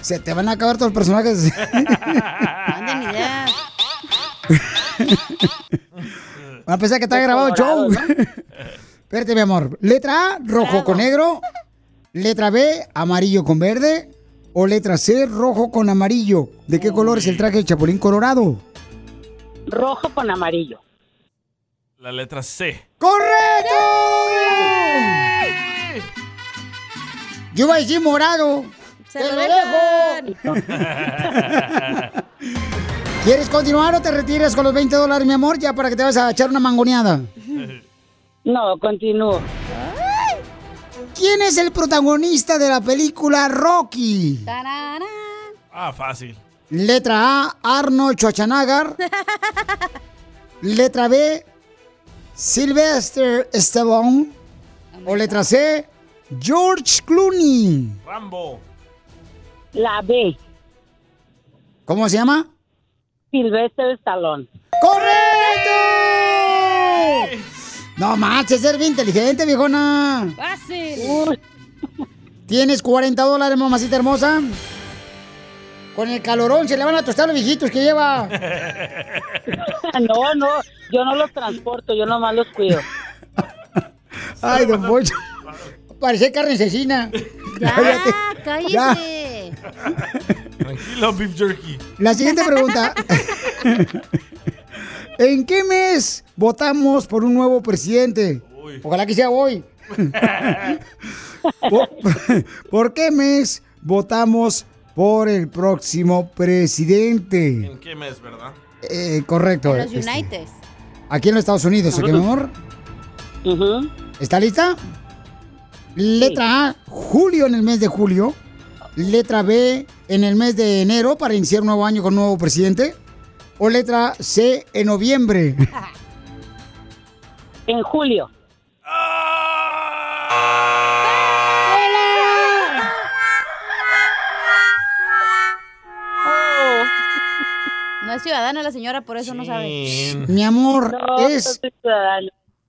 Speaker 2: Se te van a acabar todos los personajes.
Speaker 6: Manden ideas.
Speaker 2: A pesar que está grabado el show. Espérate, mi amor. Letra A, rojo con negro. Letra B, amarillo con verde. O letra C, rojo con amarillo. ¿De qué color es el traje del Chapulín Colorado?
Speaker 22: Rojo con amarillo.
Speaker 3: La letra C.
Speaker 2: ¡Correcto! Yo iba a decir morado.
Speaker 6: Se
Speaker 2: ¡Te
Speaker 6: lo
Speaker 2: dejo! ¿Quieres continuar o te retiras con los 20 dólares, mi amor, ya para que te vas a echar una mangoneada?
Speaker 22: No, continúo.
Speaker 2: ¿Quién es el protagonista de la película Rocky?
Speaker 3: Ah, fácil.
Speaker 2: Letra A, Arnold Schwarzenegger. Letra B, Sylvester Stallone. O letra C, George Clooney.
Speaker 3: Rambo.
Speaker 22: La B.
Speaker 2: ¿Cómo se llama?
Speaker 22: Silvestre Stallone.
Speaker 2: ¡Correcto! No manches, ser bien inteligente, viejona.
Speaker 6: Fácil.
Speaker 2: ¿Tienes 40 dólares, mamacita hermosa? Con el calorón se le van a tostar los viejitos que lleva.
Speaker 22: No, no, yo no los transporto, yo nomás los cuido.
Speaker 2: Ay, don Poncho. Parece carne asesina.
Speaker 6: Ya,
Speaker 2: Cállate.
Speaker 6: cállese.
Speaker 3: Tranquilo, beef jerky.
Speaker 2: La siguiente pregunta. ¿En qué mes votamos por un nuevo presidente? Ojalá que sea hoy. ¿Por, por qué mes votamos por el próximo presidente?
Speaker 3: ¿En qué mes, verdad?
Speaker 2: Eh, correcto.
Speaker 6: En los
Speaker 2: este,
Speaker 6: United.
Speaker 2: aquí en los Estados Unidos, ¿ok, mi amor? ¿Está lista? Letra A, julio en el mes de julio. Letra B, en el mes de enero para iniciar un nuevo año con un nuevo presidente. O letra C, en noviembre.
Speaker 22: En julio.
Speaker 6: No es ciudadana la señora, por eso no sabe.
Speaker 2: Mi amor, es,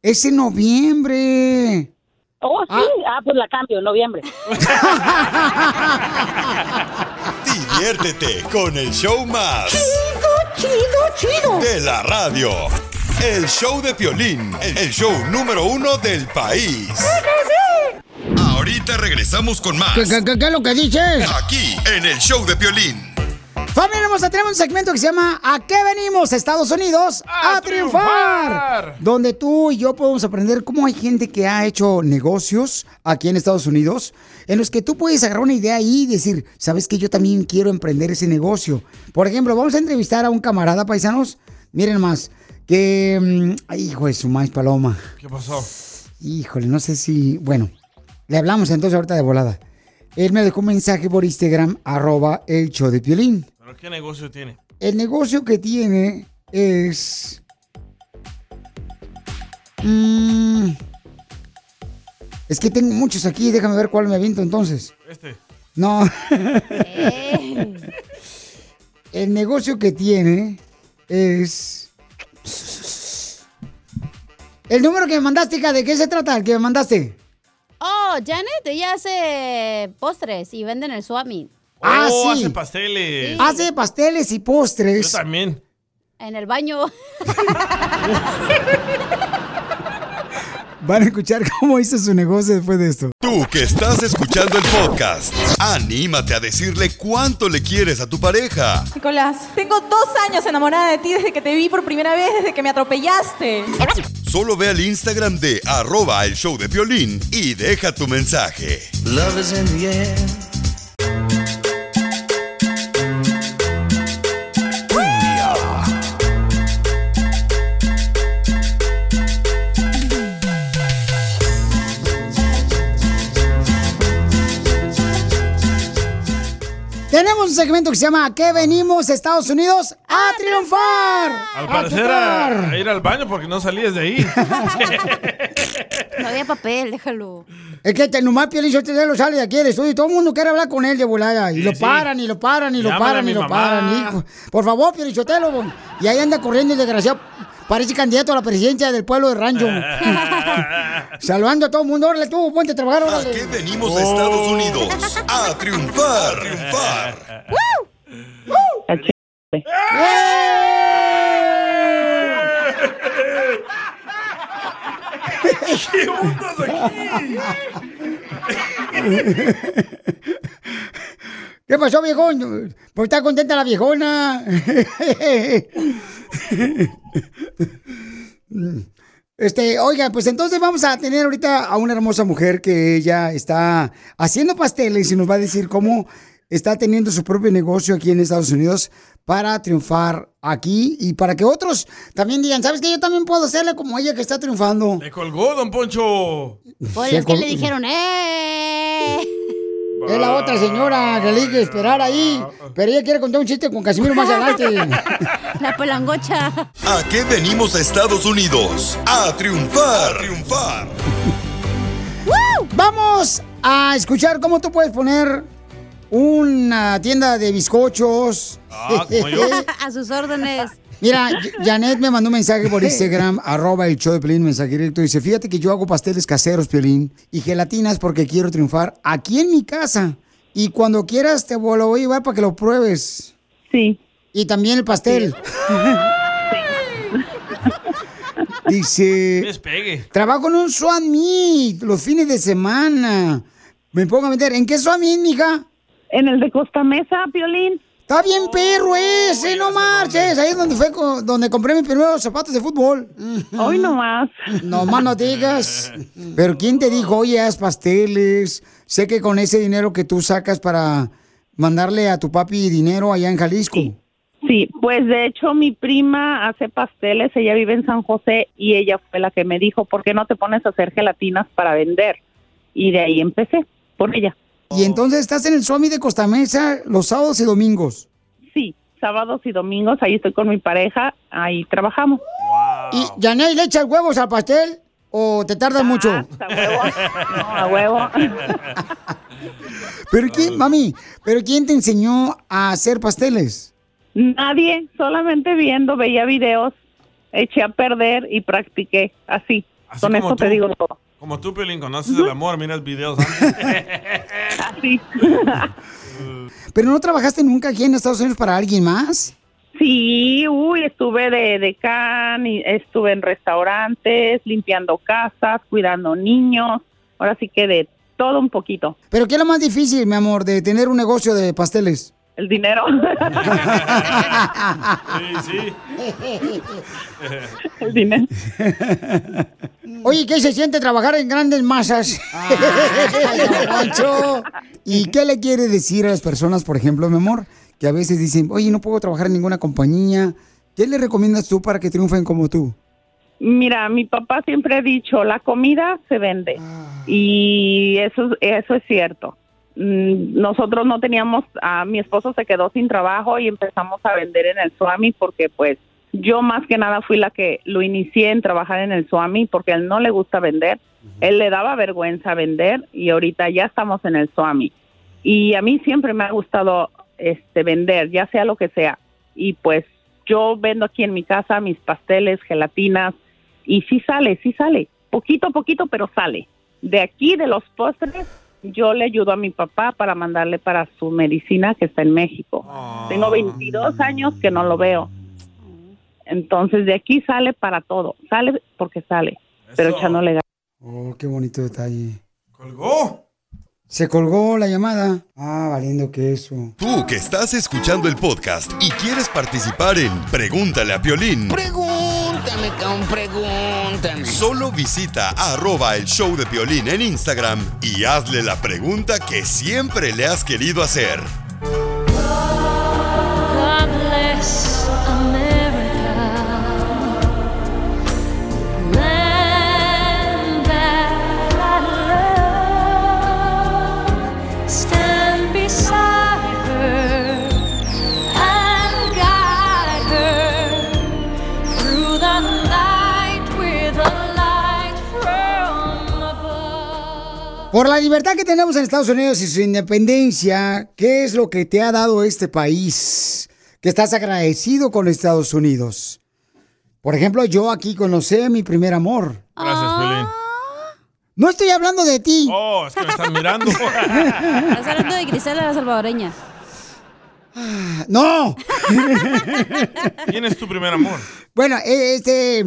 Speaker 2: es en noviembre.
Speaker 22: Oh, sí. Ah, pues la cambio, en noviembre.
Speaker 1: Diviértete con el show más.
Speaker 9: Chido, chido.
Speaker 1: De la radio. El show de Piolín, el show número uno del país. Ahorita regresamos con más.
Speaker 2: ¿Qué, qué- qué- qué es lo que dices?
Speaker 1: Aquí, en el show de Piolín.
Speaker 2: Familia hermosa, tenemos un segmento que se llama ¿A qué venimos, Estados Unidos? ¡A, triunfar!
Speaker 3: triunfar!
Speaker 2: Donde tú y yo podemos aprender cómo hay gente que ha hecho negocios aquí en Estados Unidos, en los que tú puedes agarrar una idea ahí y decir, ¿sabes que Yo también quiero emprender ese negocio. Por ejemplo, vamos a entrevistar a un camarada, paisanos. Miren más, que... mm, Ay, hijo de su maíz paloma.
Speaker 3: ¿Qué pasó?
Speaker 2: Híjole, no sé si... Bueno, le hablamos entonces ahorita de volada. Él me dejó un mensaje por Instagram, arroba el show de Piolín.
Speaker 3: ¿Pero qué negocio tiene?
Speaker 2: El negocio que tiene es... Mm, es que tengo muchos aquí, déjame ver cuál me aviento entonces.
Speaker 3: Este.
Speaker 2: No. El negocio que tiene es... El número que me mandaste, hija, ¿de qué se trata el que me mandaste?
Speaker 6: Oh, Janet, ella hace postres y vende en el Swami.
Speaker 2: Ah,
Speaker 3: Oh,
Speaker 2: sí.
Speaker 3: hace pasteles.
Speaker 2: Hace pasteles y
Speaker 3: Yo
Speaker 2: postres.
Speaker 3: también.
Speaker 6: En el baño.
Speaker 2: Van a escuchar cómo hizo su negocio después de esto.
Speaker 1: Tú que estás escuchando el podcast, anímate a decirle cuánto le quieres a tu pareja.
Speaker 23: Nicolás, tengo dos años enamorada de ti desde que te vi por primera vez, desde que me atropellaste.
Speaker 1: Solo ve al Instagram de arroba el show de violín y deja tu mensaje.
Speaker 9: Love is in the air.
Speaker 2: Tenemos un segmento que se llama ¿A qué venimos Estados Unidos? ¡A triunfar!
Speaker 3: Al
Speaker 2: ¡A
Speaker 3: parecer
Speaker 2: triunfar!
Speaker 3: a, a ir al baño porque no salías de ahí.
Speaker 6: No había papel, déjalo.
Speaker 2: Es que te, nomás Sotelo sale de aquí del estudio y todo el mundo quiere hablar con él de volada. Y lo
Speaker 3: sí.
Speaker 2: paran, y lo paran, y lo
Speaker 3: Llámale
Speaker 2: paran, y lo
Speaker 3: mamá.
Speaker 2: paran. hijo. Por favor, Sotelo. Y ahí anda corriendo el desgraciado. Parece candidato a la presidencia del pueblo de Rancho. Saludando a todo el mundo. Órale tú, ponte a trabajar,
Speaker 1: ¿A
Speaker 2: órale.
Speaker 1: qué venimos a Estados Unidos? A triunfar, a triunfar.
Speaker 3: ¿Qué ondas aquí?
Speaker 2: ¿Qué pasó, viejón? Pues está contenta la viejona. Este, oiga, pues entonces vamos a tener ahorita a una hermosa mujer que ella está haciendo pasteles y nos va a decir cómo está teniendo su propio negocio aquí en Estados Unidos para triunfar aquí y para que otros también digan, ¿sabes qué? Yo también puedo hacerle como ella que está triunfando.
Speaker 3: Le colgó, don Poncho.
Speaker 6: Pues es que le dijeron, ¡eh!
Speaker 2: Es la otra señora que le hay que esperar ahí, pero ella quiere contar un chiste con Casimiro más adelante.
Speaker 6: La pelangocha.
Speaker 1: ¿A qué venimos a Estados Unidos? A triunfar, a triunfar.
Speaker 2: Vamos a escuchar cómo tú puedes poner una tienda de bizcochos.
Speaker 3: Ah, como yo.
Speaker 6: A sus órdenes.
Speaker 2: Mira, Janet me mandó un mensaje por Instagram, arroba el show de Pelín, mensaje directo. Dice, fíjate que yo hago pasteles caseros, Pelín, y gelatinas porque quiero triunfar aquí en mi casa. Y cuando quieras te lo voy a llevar para que lo pruebes.
Speaker 22: Sí.
Speaker 2: Y también el pastel. Dice,
Speaker 3: Despegue.
Speaker 2: trabajo en un swap meet los fines de semana. Me pongo a meter. ¿En qué meet, mija?
Speaker 22: En el de Costa Mesa, Piolín.
Speaker 2: Está bien perro ese, no marches. Ahí es donde fue donde compré mis primeros zapatos de fútbol.
Speaker 22: Hoy nomás.
Speaker 2: No más no digas. Pero ¿quién te dijo, oye, haz pasteles? Sé que con ese dinero que tú sacas para mandarle a tu papi dinero allá en Jalisco.
Speaker 22: Sí, pues de hecho mi prima hace pasteles, ella vive en San José y ella fue la que me dijo, ¿por qué no te pones a hacer gelatinas para vender? Y de ahí empecé, por ella.
Speaker 2: Y entonces estás en el Swami de Costa Mesa los sábados y domingos.
Speaker 22: Sí, sábados y domingos, ahí estoy con mi pareja, ahí trabajamos.
Speaker 2: ¿Y Janey le echas huevos al pastel o te tardas mucho?
Speaker 22: A huevo. No, a huevo.
Speaker 2: Pero quién, mami, pero quién te enseñó a hacer pasteles?
Speaker 22: Nadie, solamente viendo, veía videos, eché a perder y practiqué, así.
Speaker 3: Así
Speaker 22: con eso te digo todo.
Speaker 3: Como tú, Pelín, conoces el amor, miras videos antes.
Speaker 22: Así.
Speaker 2: ¿Pero no trabajaste nunca aquí en Estados Unidos para alguien más?
Speaker 22: Sí, uy, estuve de decán, y estuve en restaurantes, limpiando casas, cuidando niños, ahora sí que de todo un poquito.
Speaker 2: ¿Pero qué es lo más difícil, mi amor, de tener un negocio de pasteles?
Speaker 22: El dinero.
Speaker 3: Sí, sí.
Speaker 22: El dinero.
Speaker 2: Oye, ¿qué se siente trabajar en grandes masas? Ay. ¿Y qué le quiere decir a las personas, por ejemplo, mi amor, que a veces dicen, oye, no puedo trabajar en ninguna compañía? ¿Qué le recomiendas tú para que triunfen como tú?
Speaker 22: Mira, mi papá siempre ha dicho, la comida se vende. Y eso, eso es cierto. Mm, Nosotros no teníamos, a mi esposo se quedó sin trabajo y empezamos a vender en el Swami porque pues yo más que nada fui la que lo inicié en trabajar en el Swami porque a él no le gusta vender. Él le daba vergüenza vender y ahorita ya estamos en el Swami. Y a mí siempre me ha gustado este vender, ya sea lo que sea. Y pues yo vendo aquí en mi casa mis pasteles, gelatinas y sí sale, sí sale. Poquito a poquito, pero sale. de aquí, de los postres, yo le ayudo a mi papá para mandarle para su medicina que está en México. Tengo 22 años que no lo veo. Entonces de aquí sale para todo. Sale porque sale, pero echándole ganas.
Speaker 2: Oh, qué bonito detalle.
Speaker 3: ¿Colgó?
Speaker 2: Se colgó la llamada. Ah, valiendo que eso.
Speaker 1: Tú que estás escuchando el podcast y quieres participar en Pregúntale a Piolín.
Speaker 9: Pregúntame, cabrón, pregúntame.
Speaker 1: Solo visita arroba el show de Piolín en Instagram y hazle la pregunta que siempre le has querido hacer.
Speaker 9: God bless
Speaker 2: Por la libertad que tenemos en Estados Unidos y su independencia, ¿qué es lo que te ha dado este país? Que estás agradecido con Estados Unidos. Por ejemplo, yo aquí conocí a mi primer amor.
Speaker 3: Gracias, Piolín.
Speaker 2: No estoy hablando de ti.
Speaker 3: Oh, es que me están mirando.
Speaker 6: Estás hablando de Grisela la salvadoreña.
Speaker 2: ¡No!
Speaker 3: ¿Quién es tu primer amor?
Speaker 2: Bueno, eh, este.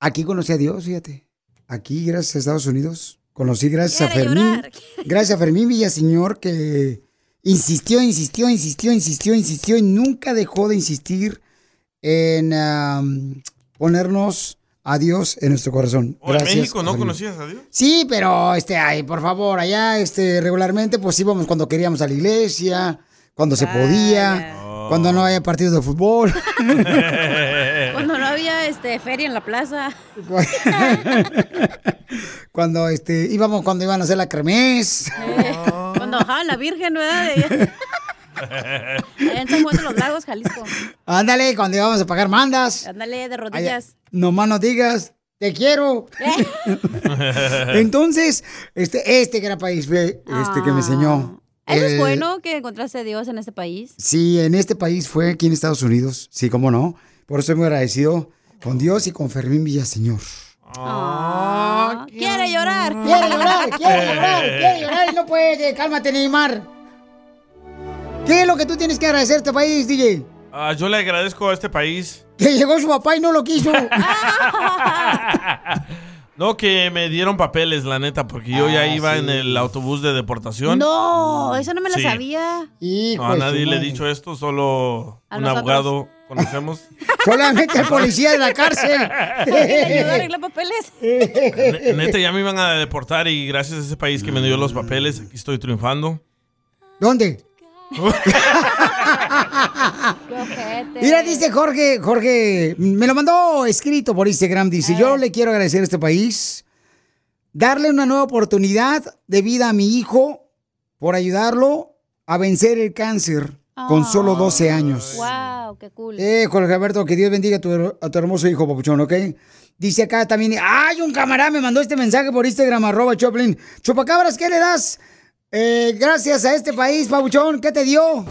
Speaker 2: Aquí conocí a Dios, fíjate. Aquí, gracias a Estados Unidos. Conocí gracias a Fermín.
Speaker 6: llorar.
Speaker 2: Gracias a Fermín Villaseñor que insistió, insistió, insistió, insistió, insistió y nunca dejó de insistir en ponernos a Dios en nuestro corazón.
Speaker 3: Oh, ¿En
Speaker 2: Gracias
Speaker 3: México
Speaker 2: a
Speaker 3: no
Speaker 2: Fermín.
Speaker 3: conocías a Dios?
Speaker 2: Sí, pero este, ay, por favor, allá este regularmente pues íbamos cuando queríamos a la iglesia, cuando se podía, cuando no había partidos de fútbol.
Speaker 6: Cuando no había este feria en la plaza.
Speaker 2: cuando este íbamos cuando iban a hacer la cremés.
Speaker 6: Cuando bajaban la Virgen, ¿verdad? Allá en San Juan de los Lagos, Jalisco.
Speaker 2: Ándale, cuando íbamos a pagar mandas.
Speaker 6: Ándale de
Speaker 2: Allá,
Speaker 6: rodillas.
Speaker 2: nomás no digas, te quiero. Entonces, este, este gran país fue este que me enseñó.
Speaker 6: Eso es
Speaker 2: El-
Speaker 6: bueno que encontraste a Dios en este país.
Speaker 2: Sí, en este país fue aquí en Estados Unidos. Sí, cómo no. Por eso estoy muy agradecido con Dios y con Fermín Villaseñor.
Speaker 6: Ah, quiere llorar.
Speaker 2: Quiere llorar, quiere llorar, quiere llorar y no puede. Cálmate, Neymar. ¿Qué es lo que tú tienes que agradecer a este país, DJ?
Speaker 3: Ah, yo le agradezco a este país.
Speaker 2: Que llegó su papá y no lo quiso.
Speaker 3: No, que me dieron papeles, la neta, porque yo ya
Speaker 2: Ah,
Speaker 3: iba
Speaker 2: sí.
Speaker 3: en el autobús de deportación.
Speaker 6: No, eso no me la
Speaker 3: Sí.
Speaker 6: sabía.
Speaker 3: No, a nadie le he dicho esto, solo
Speaker 6: A
Speaker 3: un
Speaker 6: nosotros.
Speaker 3: abogado conocemos.
Speaker 2: Solamente el policía de la cárcel.
Speaker 6: Le ayudó a arreglar papeles.
Speaker 3: Ne- Neta, ya me iban a deportar y gracias a ese país que me dio los papeles, aquí estoy triunfando.
Speaker 2: ¿Dónde? Mira, dice Jorge, Jorge, me lo mandó escrito por Instagram, dice, yo le quiero agradecer a este país, darle una nueva oportunidad de vida a mi hijo por ayudarlo a vencer el cáncer con solo 12 años.
Speaker 6: Wow, qué cool.
Speaker 2: Eh, Jorge Alberto, que Dios bendiga a tu, a tu hermoso hijo, papuchón, ¿ok? Dice acá también, ¡ay, un camarada me mandó este mensaje por Instagram, arroba Choplin! Chupacabras, ¿qué le das? Eh, gracias a este país, papuchón, ¿qué te dio?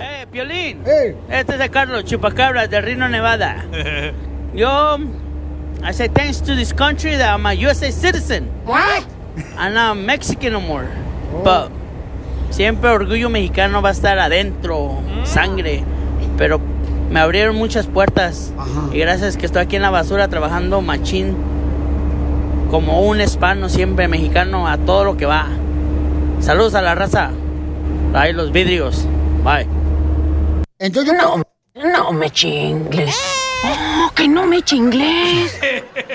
Speaker 24: Eh, Piolín. Este es de Carlos Chupacabras de Reno, Nevada. Yo, I say thanks to this country that I'm a USA citizen.
Speaker 2: What?
Speaker 24: I'm not Mexican no more. But siempre orgullo mexicano va a estar adentro, sangre. Pero me abrieron muchas puertas. Y gracias que estoy aquí en la basura trabajando machín. Como un hispano siempre mexicano a todo lo que va. Saludos a la raza. Ahí los vidrios. Bye.
Speaker 2: Entonces no.
Speaker 24: No me chingues.
Speaker 6: Oh,
Speaker 20: que no me eche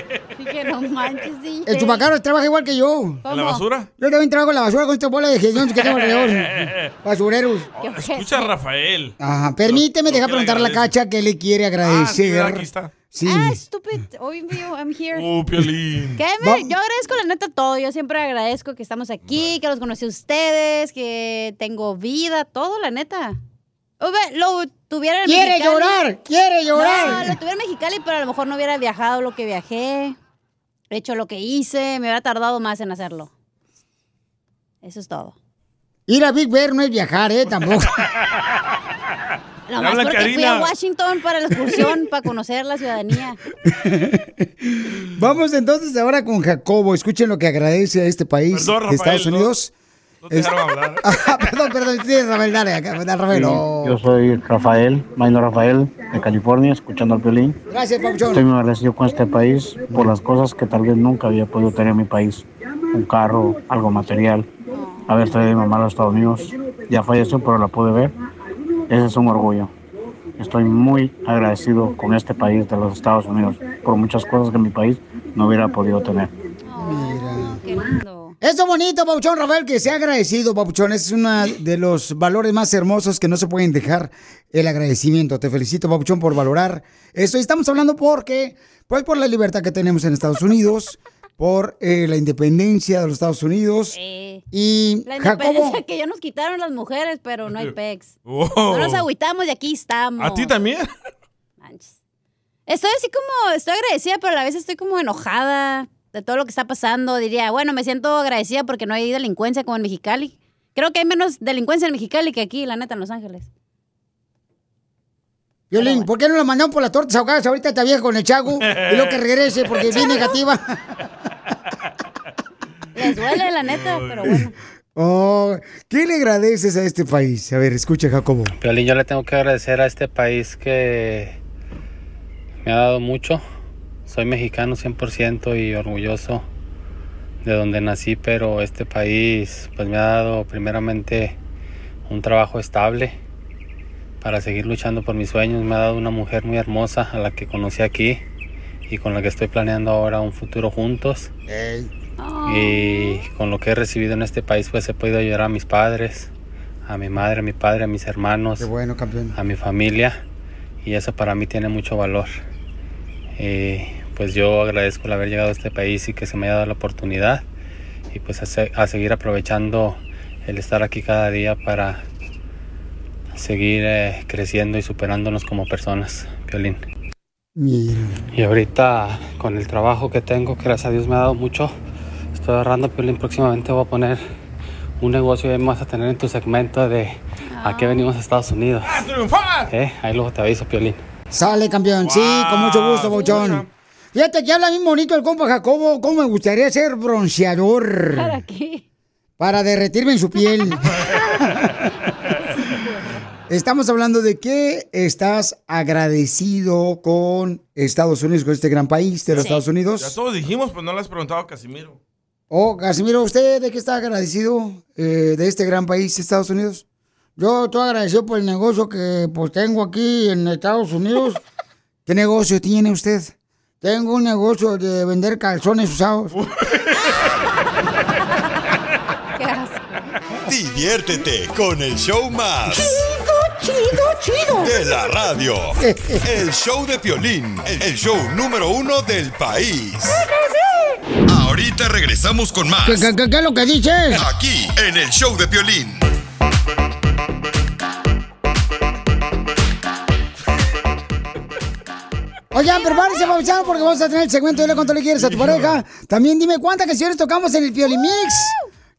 Speaker 6: no manches, DJ.
Speaker 2: El chupacabras trabaja igual que yo.
Speaker 3: ¿En la basura?
Speaker 2: Yo también trabajo en la basura con esta bola de hediondos que tengo alrededor. Basureros.
Speaker 3: Escucha a Rafael.
Speaker 2: Ajá, permíteme, deja preguntar a la cacha que le quiere agradecer.
Speaker 3: Ah, sí, aquí está.
Speaker 2: Sí.
Speaker 6: Ah, stupid. Obvio, I'm here.
Speaker 3: Uh, Piolín.
Speaker 6: ¿Qué? Me- yo agradezco la neta todo. Yo siempre agradezco que estamos aquí, que los conocí a ustedes, que tengo vida, todo, la neta. Ube, Lo tuviera en
Speaker 2: ¡Quiere
Speaker 6: Mexicali.
Speaker 2: llorar! ¡Quiere llorar!
Speaker 6: No, lo tuviera en Mexicali, pero a lo mejor no hubiera viajado lo que viajé, hecho lo que hice, me hubiera tardado más en hacerlo. Eso es todo.
Speaker 2: Ir a Big Bear no es viajar, ¿eh? Tampoco.
Speaker 6: Nomás porque fui a Washington para la excursión, para conocer la ciudadanía.
Speaker 2: Vamos entonces ahora con Jacobo. Escuchen lo que agradece a este país,
Speaker 3: Perdón,
Speaker 2: de Estados
Speaker 3: no-
Speaker 2: Unidos.
Speaker 3: No te dejaron hablar.
Speaker 2: Ah, perdón, perdón. Sí, Rafael, dale, acá, dale, Rafael.
Speaker 25: Yo soy Rafael, Maino Rafael, de California, escuchando al violín.
Speaker 2: Gracias, Pauchón.
Speaker 25: Estoy muy agradecido con este país por las cosas que tal vez nunca había podido tener en mi país. Un carro, algo material, haber traído a mi mamá a los Estados Unidos. Ya falleció, pero la pude ver. Ese es un orgullo. Estoy muy agradecido con este país de los Estados Unidos por muchas cosas que mi país no hubiera podido tener.
Speaker 2: Eso bonito, Pauchón, Rafael, que sea agradecido, Pauchón. Es uno de los valores más hermosos que no se pueden dejar el agradecimiento. Te felicito, Pauchón, por valorar esto. Y estamos hablando porque, pues, por la libertad que tenemos en Estados Unidos, por eh, la independencia de los Estados Unidos. Y
Speaker 6: La
Speaker 2: Jacobo,
Speaker 6: independencia que ya nos quitaron las mujeres, pero no hay pex.
Speaker 3: Wow.
Speaker 6: No nos agüitamos y aquí estamos.
Speaker 3: ¿A ti también?
Speaker 6: Estoy así como, estoy agradecida, pero a la vez estoy como enojada de todo lo que está pasando. Diría, bueno, me siento agradecida porque no hay delincuencia como en Mexicali. Creo que hay menos delincuencia en Mexicali que aquí, la neta, en Los Ángeles.
Speaker 2: Violín, ¿por qué no la mandamos por las tortas ahogadas ahorita esta vieja con el chago? Y luego que regrese porque es bien negativa.
Speaker 6: Les duele, la neta, pero bueno.
Speaker 2: Oh, ¿Qué le agradeces a este país? A ver, escucha, Jacobo.
Speaker 26: Piolín, yo le tengo que agradecer a este país que me ha dado mucho. Soy mexicano 100% y orgulloso de donde nací, pero este país pues me ha dado primeramente un trabajo estable para seguir luchando por mis sueños. Me ha dado una mujer muy hermosa a la que conocí aquí y con la que estoy planeando ahora un futuro juntos. Y con lo que he recibido en este país, pues he podido ayudar a mis padres, a mi madre, a mi padre, a mis hermanos,
Speaker 2: bueno, campeón.
Speaker 26: a mi familia. Y eso para mí tiene mucho valor. Y pues yo agradezco el haber llegado a este país y que se me haya dado la oportunidad. Y pues a, se- a seguir aprovechando el estar aquí cada día para seguir eh, creciendo y superándonos como personas, Violín. Y ahorita con el trabajo que tengo, que gracias a Dios me ha dado mucho, estoy ahorrando Piolín. Próximamente voy a poner un negocio y vas a tener en tu segmento de a qué venimos a Estados Unidos. ¿Eh? Ahí luego te aviso, Piolín.
Speaker 2: Sale, campeón. Sí, con mucho gusto, Pauchón. Fíjate que habla bien bonito el compa Jacobo. ¿Cómo me gustaría ser bronceador?
Speaker 6: ¿Para qué?
Speaker 2: Para derretirme en su piel. Estamos hablando de que estás agradecido con Estados Unidos, con este gran país de los Estados
Speaker 3: Ya
Speaker 2: Unidos.
Speaker 3: todos dijimos, pero no le has preguntado a Casimiro.
Speaker 2: Oh, Casimiro, ¿usted de qué está agradecido eh, de este gran país, Estados Unidos? Yo estoy agradecido por el negocio que pues tengo aquí en Estados Unidos. ¿Qué negocio tiene usted? Tengo un negocio de vender calzones usados.
Speaker 1: Diviértete con el show más.
Speaker 9: Chido, chido.
Speaker 1: De la radio. El show de Piolín. El show número uno del país. Ahorita regresamos con más.
Speaker 2: ¿Qué, qué- qué- qué es lo que dices?
Speaker 1: Aquí, en el show de Piolín.
Speaker 2: Oigan, prepárense, paisano, porque vamos a tener el segmento de cuánto le quieres a tu pareja. También dime cuántas canciones tocamos en el Piolimix.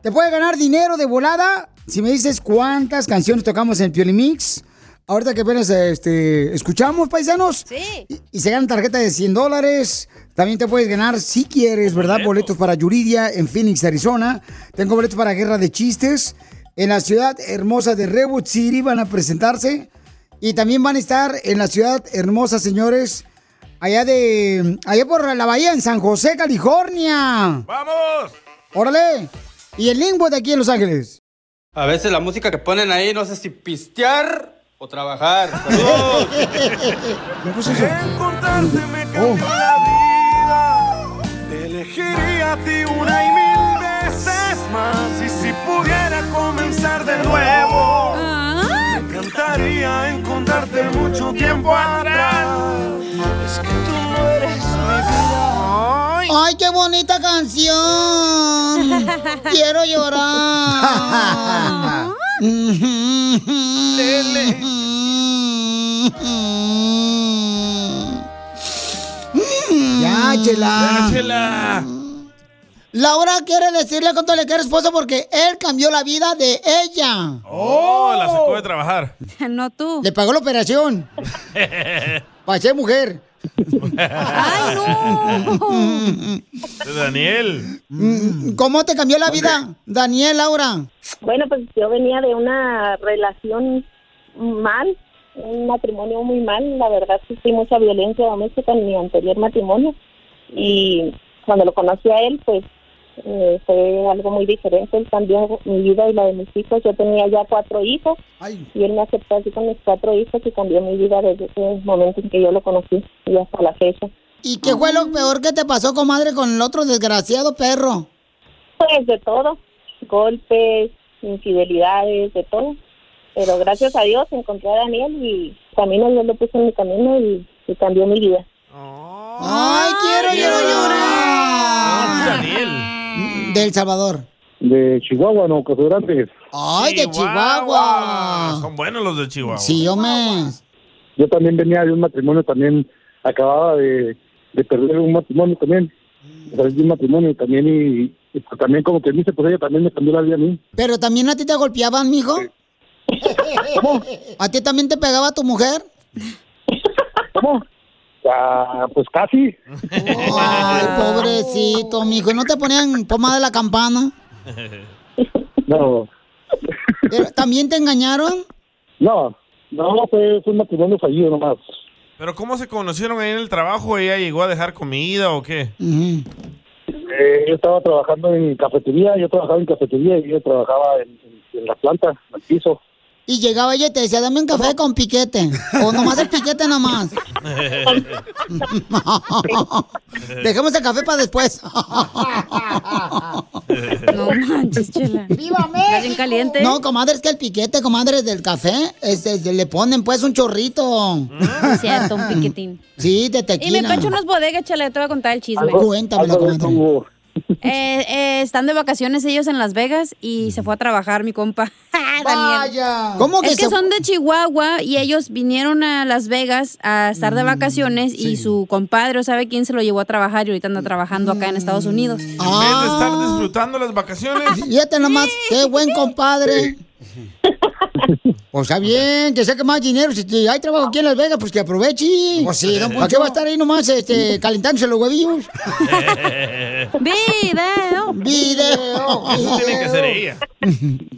Speaker 2: Te puede ganar dinero de volada si me dices cuántas canciones tocamos en el Piolimix. Ahorita que apenas este, escuchamos, paisanos.
Speaker 6: Sí.
Speaker 2: Y, y se ganan tarjeta de 100 dólares. También te puedes ganar, si quieres, ¿verdad? Boletos para Yuridia en Phoenix, Arizona. Tengo boletos para Guerra de Chistes. En la ciudad hermosa de Redwood City van a presentarse. Y también van a estar en la ciudad hermosa, señores, allá de. allá por la bahía, en San José, California.
Speaker 3: ¡Vamos!
Speaker 2: órale. Y el Lingwood de aquí en Los Ángeles.
Speaker 27: A veces la música que ponen ahí, no sé si pistear o trabajar. Saludos.
Speaker 9: Encontrarte me cambió la vida. Te elegiría a ti una y mil veces más. Y si pudiera comenzar de nuevo, me encantaría encontrarte mucho tiempo atrás.
Speaker 2: ¡Ay, qué bonita canción! Quiero llorar. Ya, chela.
Speaker 3: Ya, chela.
Speaker 2: Laura quiere decirle cuánto le quiere esposo porque él cambió la vida de ella.
Speaker 3: Oh, la sacó de trabajar.
Speaker 6: no tú.
Speaker 2: Le pagó la operación. Ser mujer.
Speaker 6: ¡Ay,
Speaker 3: De Daniel.
Speaker 2: Mm, ¿Cómo te cambió la vida, Daniel, Laura?
Speaker 28: Bueno, pues yo venía de una relación mal, un matrimonio muy mal. La verdad, sufrí mucha violencia doméstica en mi anterior matrimonio. Y cuando lo conocí a él, pues eh, fue algo muy diferente. Él cambió mi vida y la de mis hijos. Yo tenía ya cuatro hijos y él me aceptó así con mis cuatro hijos y cambió mi vida desde ese momento en que yo lo conocí y hasta la fecha.
Speaker 2: ¿Y qué fue lo peor que te pasó, comadre, con el otro desgraciado perro?
Speaker 28: Pues de todo, golpes, infidelidades, de todo. Pero gracias a Dios encontré a Daniel y camino Dios lo puso en mi camino y, y cambió mi vida.
Speaker 2: ¡Ay, quiero, quiero llorar!
Speaker 3: Daniel.
Speaker 2: De El Salvador.
Speaker 25: De Chihuahua, no, Caso Grande.
Speaker 2: ¡Ay, de Chihuahua!
Speaker 3: Son buenos los de Chihuahua.
Speaker 2: Sí, hombre.
Speaker 25: Yo también venía de un matrimonio, también acababa de, de perder un matrimonio también. Perdí un matrimonio también y, y pues también como que dice, pues ella también me cambió la vida a mí.
Speaker 2: ¿Pero también a ti te golpeaban, mijo? ¿A ti también te pegaba tu mujer?
Speaker 25: ¿Cómo? Ah, pues casi.
Speaker 2: Ay, pobrecito, mijo. ¿Y no te ponían pomada de la campana?
Speaker 25: No,
Speaker 2: ¿Pero ¿También te engañaron?
Speaker 25: no, no, fue, fue un matrimonio fallido nomás.
Speaker 3: ¿Pero cómo se conocieron ahí en el trabajo? ¿Ella llegó a dejar comida o qué?
Speaker 25: Eh, yo estaba trabajando en cafetería, yo trabajaba en cafetería y yo trabajaba en, en- en la planta, en el piso.
Speaker 2: Y llegaba ella y te decía, dame un café con piquete. O nomás el piquete nomás. Dejemos el café para después.
Speaker 6: No manches, chela.
Speaker 2: ¡Viva
Speaker 6: Está bien caliente.
Speaker 2: No, comadre, es que el piquete, comadre, del café, este, le ponen pues un chorrito.
Speaker 6: Es cierto, un piquetín.
Speaker 2: Sí, de
Speaker 6: Y
Speaker 2: tequila.
Speaker 6: me pecho unas bodegas, chela, te voy a contar el chisme.
Speaker 2: Cuéntamelo, comadre.
Speaker 6: Eh, eh, están de vacaciones ellos en Las Vegas y se fue a trabajar mi compa. Daniel.
Speaker 2: Vaya. ¿Cómo que
Speaker 6: es que
Speaker 2: se-
Speaker 6: son de Chihuahua y ellos vinieron a Las Vegas a estar
Speaker 2: Mm,
Speaker 6: de vacaciones y su compadre, ¿sabe quién se lo llevó a trabajar y ahorita anda trabajando acá en Estados Unidos?
Speaker 3: En vez de estar disfrutando las vacaciones.
Speaker 2: Fíjate nomás, qué buen compadre. O sea, bien, que saque más dinero. Si hay trabajo aquí en Las Vegas, pues que aproveche.
Speaker 29: Pues sí,
Speaker 2: ¿Para qué va a estar ahí nomás este, calentándose los huevillos?
Speaker 6: ¡Video!
Speaker 2: ¡Video!
Speaker 3: Eso tiene que ser ella.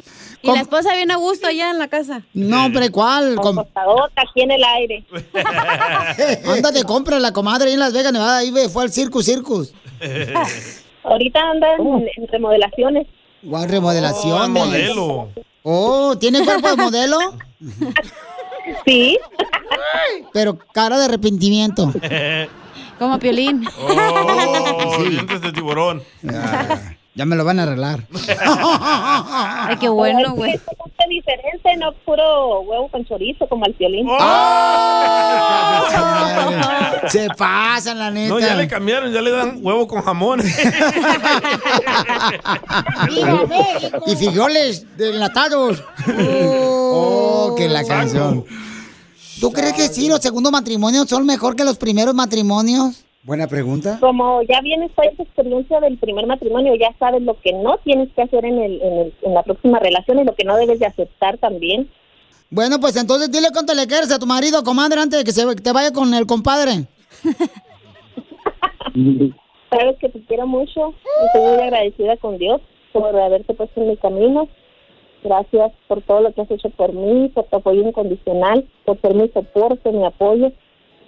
Speaker 6: Y la esposa viene a gusto allá en la casa.
Speaker 2: No, hombre, ¿cuál? Com-
Speaker 28: Acostadota aquí en el aire.
Speaker 2: Anda de compra la comadre ahí en Las Vegas, Nevada. Ahí ve, fue al Circus Circus.
Speaker 28: Ahorita anda en, en remodelaciones.
Speaker 2: Guau, remodelaciones.
Speaker 28: Oh, modelo.
Speaker 2: Oh, ¿tiene cuerpo de modelo?
Speaker 28: Sí.
Speaker 2: Pero cara de arrepentimiento.
Speaker 6: Como Piolín.
Speaker 3: Oh, dientes de tiburón.
Speaker 2: Ya me lo van a arreglar.
Speaker 6: Ay, qué bueno, güey.
Speaker 28: Es diferente, no puro huevo con chorizo como el violín.
Speaker 2: Se pasan, la neta.
Speaker 3: No, ya le cambiaron, ya le dan huevo con jamón.
Speaker 2: Y frijoles enlatados. Oh, que la canción. ¿Tú crees que sí, los segundos matrimonios son mejor que los primeros matrimonios?
Speaker 29: Buena pregunta.
Speaker 28: Como ya vienes con esa experiencia del primer matrimonio, ya sabes lo que no tienes que hacer en, el, en, el- en la próxima relación y lo que no debes de aceptar también.
Speaker 2: Bueno, pues entonces dile cuánto le quieres a tu marido, comadre, antes de que se te vaya con el compadre.
Speaker 28: Sabes que te quiero mucho y estoy muy agradecida con Dios por haberte puesto en mi camino. Gracias por todo lo que has hecho por mí, por tu apoyo incondicional, por ser mi soporte, mi apoyo.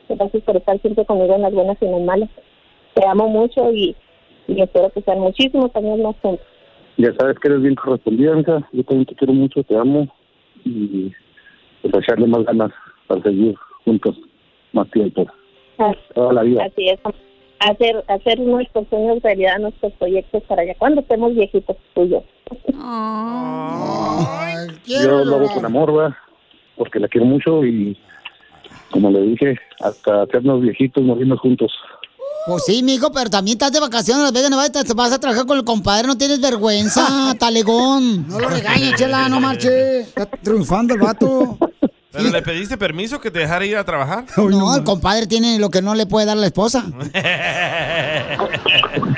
Speaker 28: Gracias por estar siempre conmigo en las buenas y en las malas. Te amo mucho y, y espero que sean muchísimos años más juntos.
Speaker 25: Ya sabes que eres bien correspondida, hija. Yo también te quiero mucho, te amo. Y pues echarle más ganas para seguir juntos más tiempo. Toda la vida.
Speaker 28: Así es. Hacer, hacer nuestros sueños realidad, nuestros proyectos para allá. Cuando estemos viejitos tú y yo.
Speaker 25: Yo lo hago con amor, ¿verdad? Porque la quiero mucho y, como le dije, hasta hacernos viejitos, morirnos juntos.
Speaker 2: Pues sí, mijo, pero también estás de vacaciones en Las Vegas, Nevada, te vas a trabajar con el compadre, no tienes vergüenza, talegón. No lo regañes, chela, no marche. Está triunfando el vato.
Speaker 3: ¿Pero le pediste permiso que te dejara ir a trabajar?
Speaker 2: No, el compadre tiene lo que no le puede dar la esposa.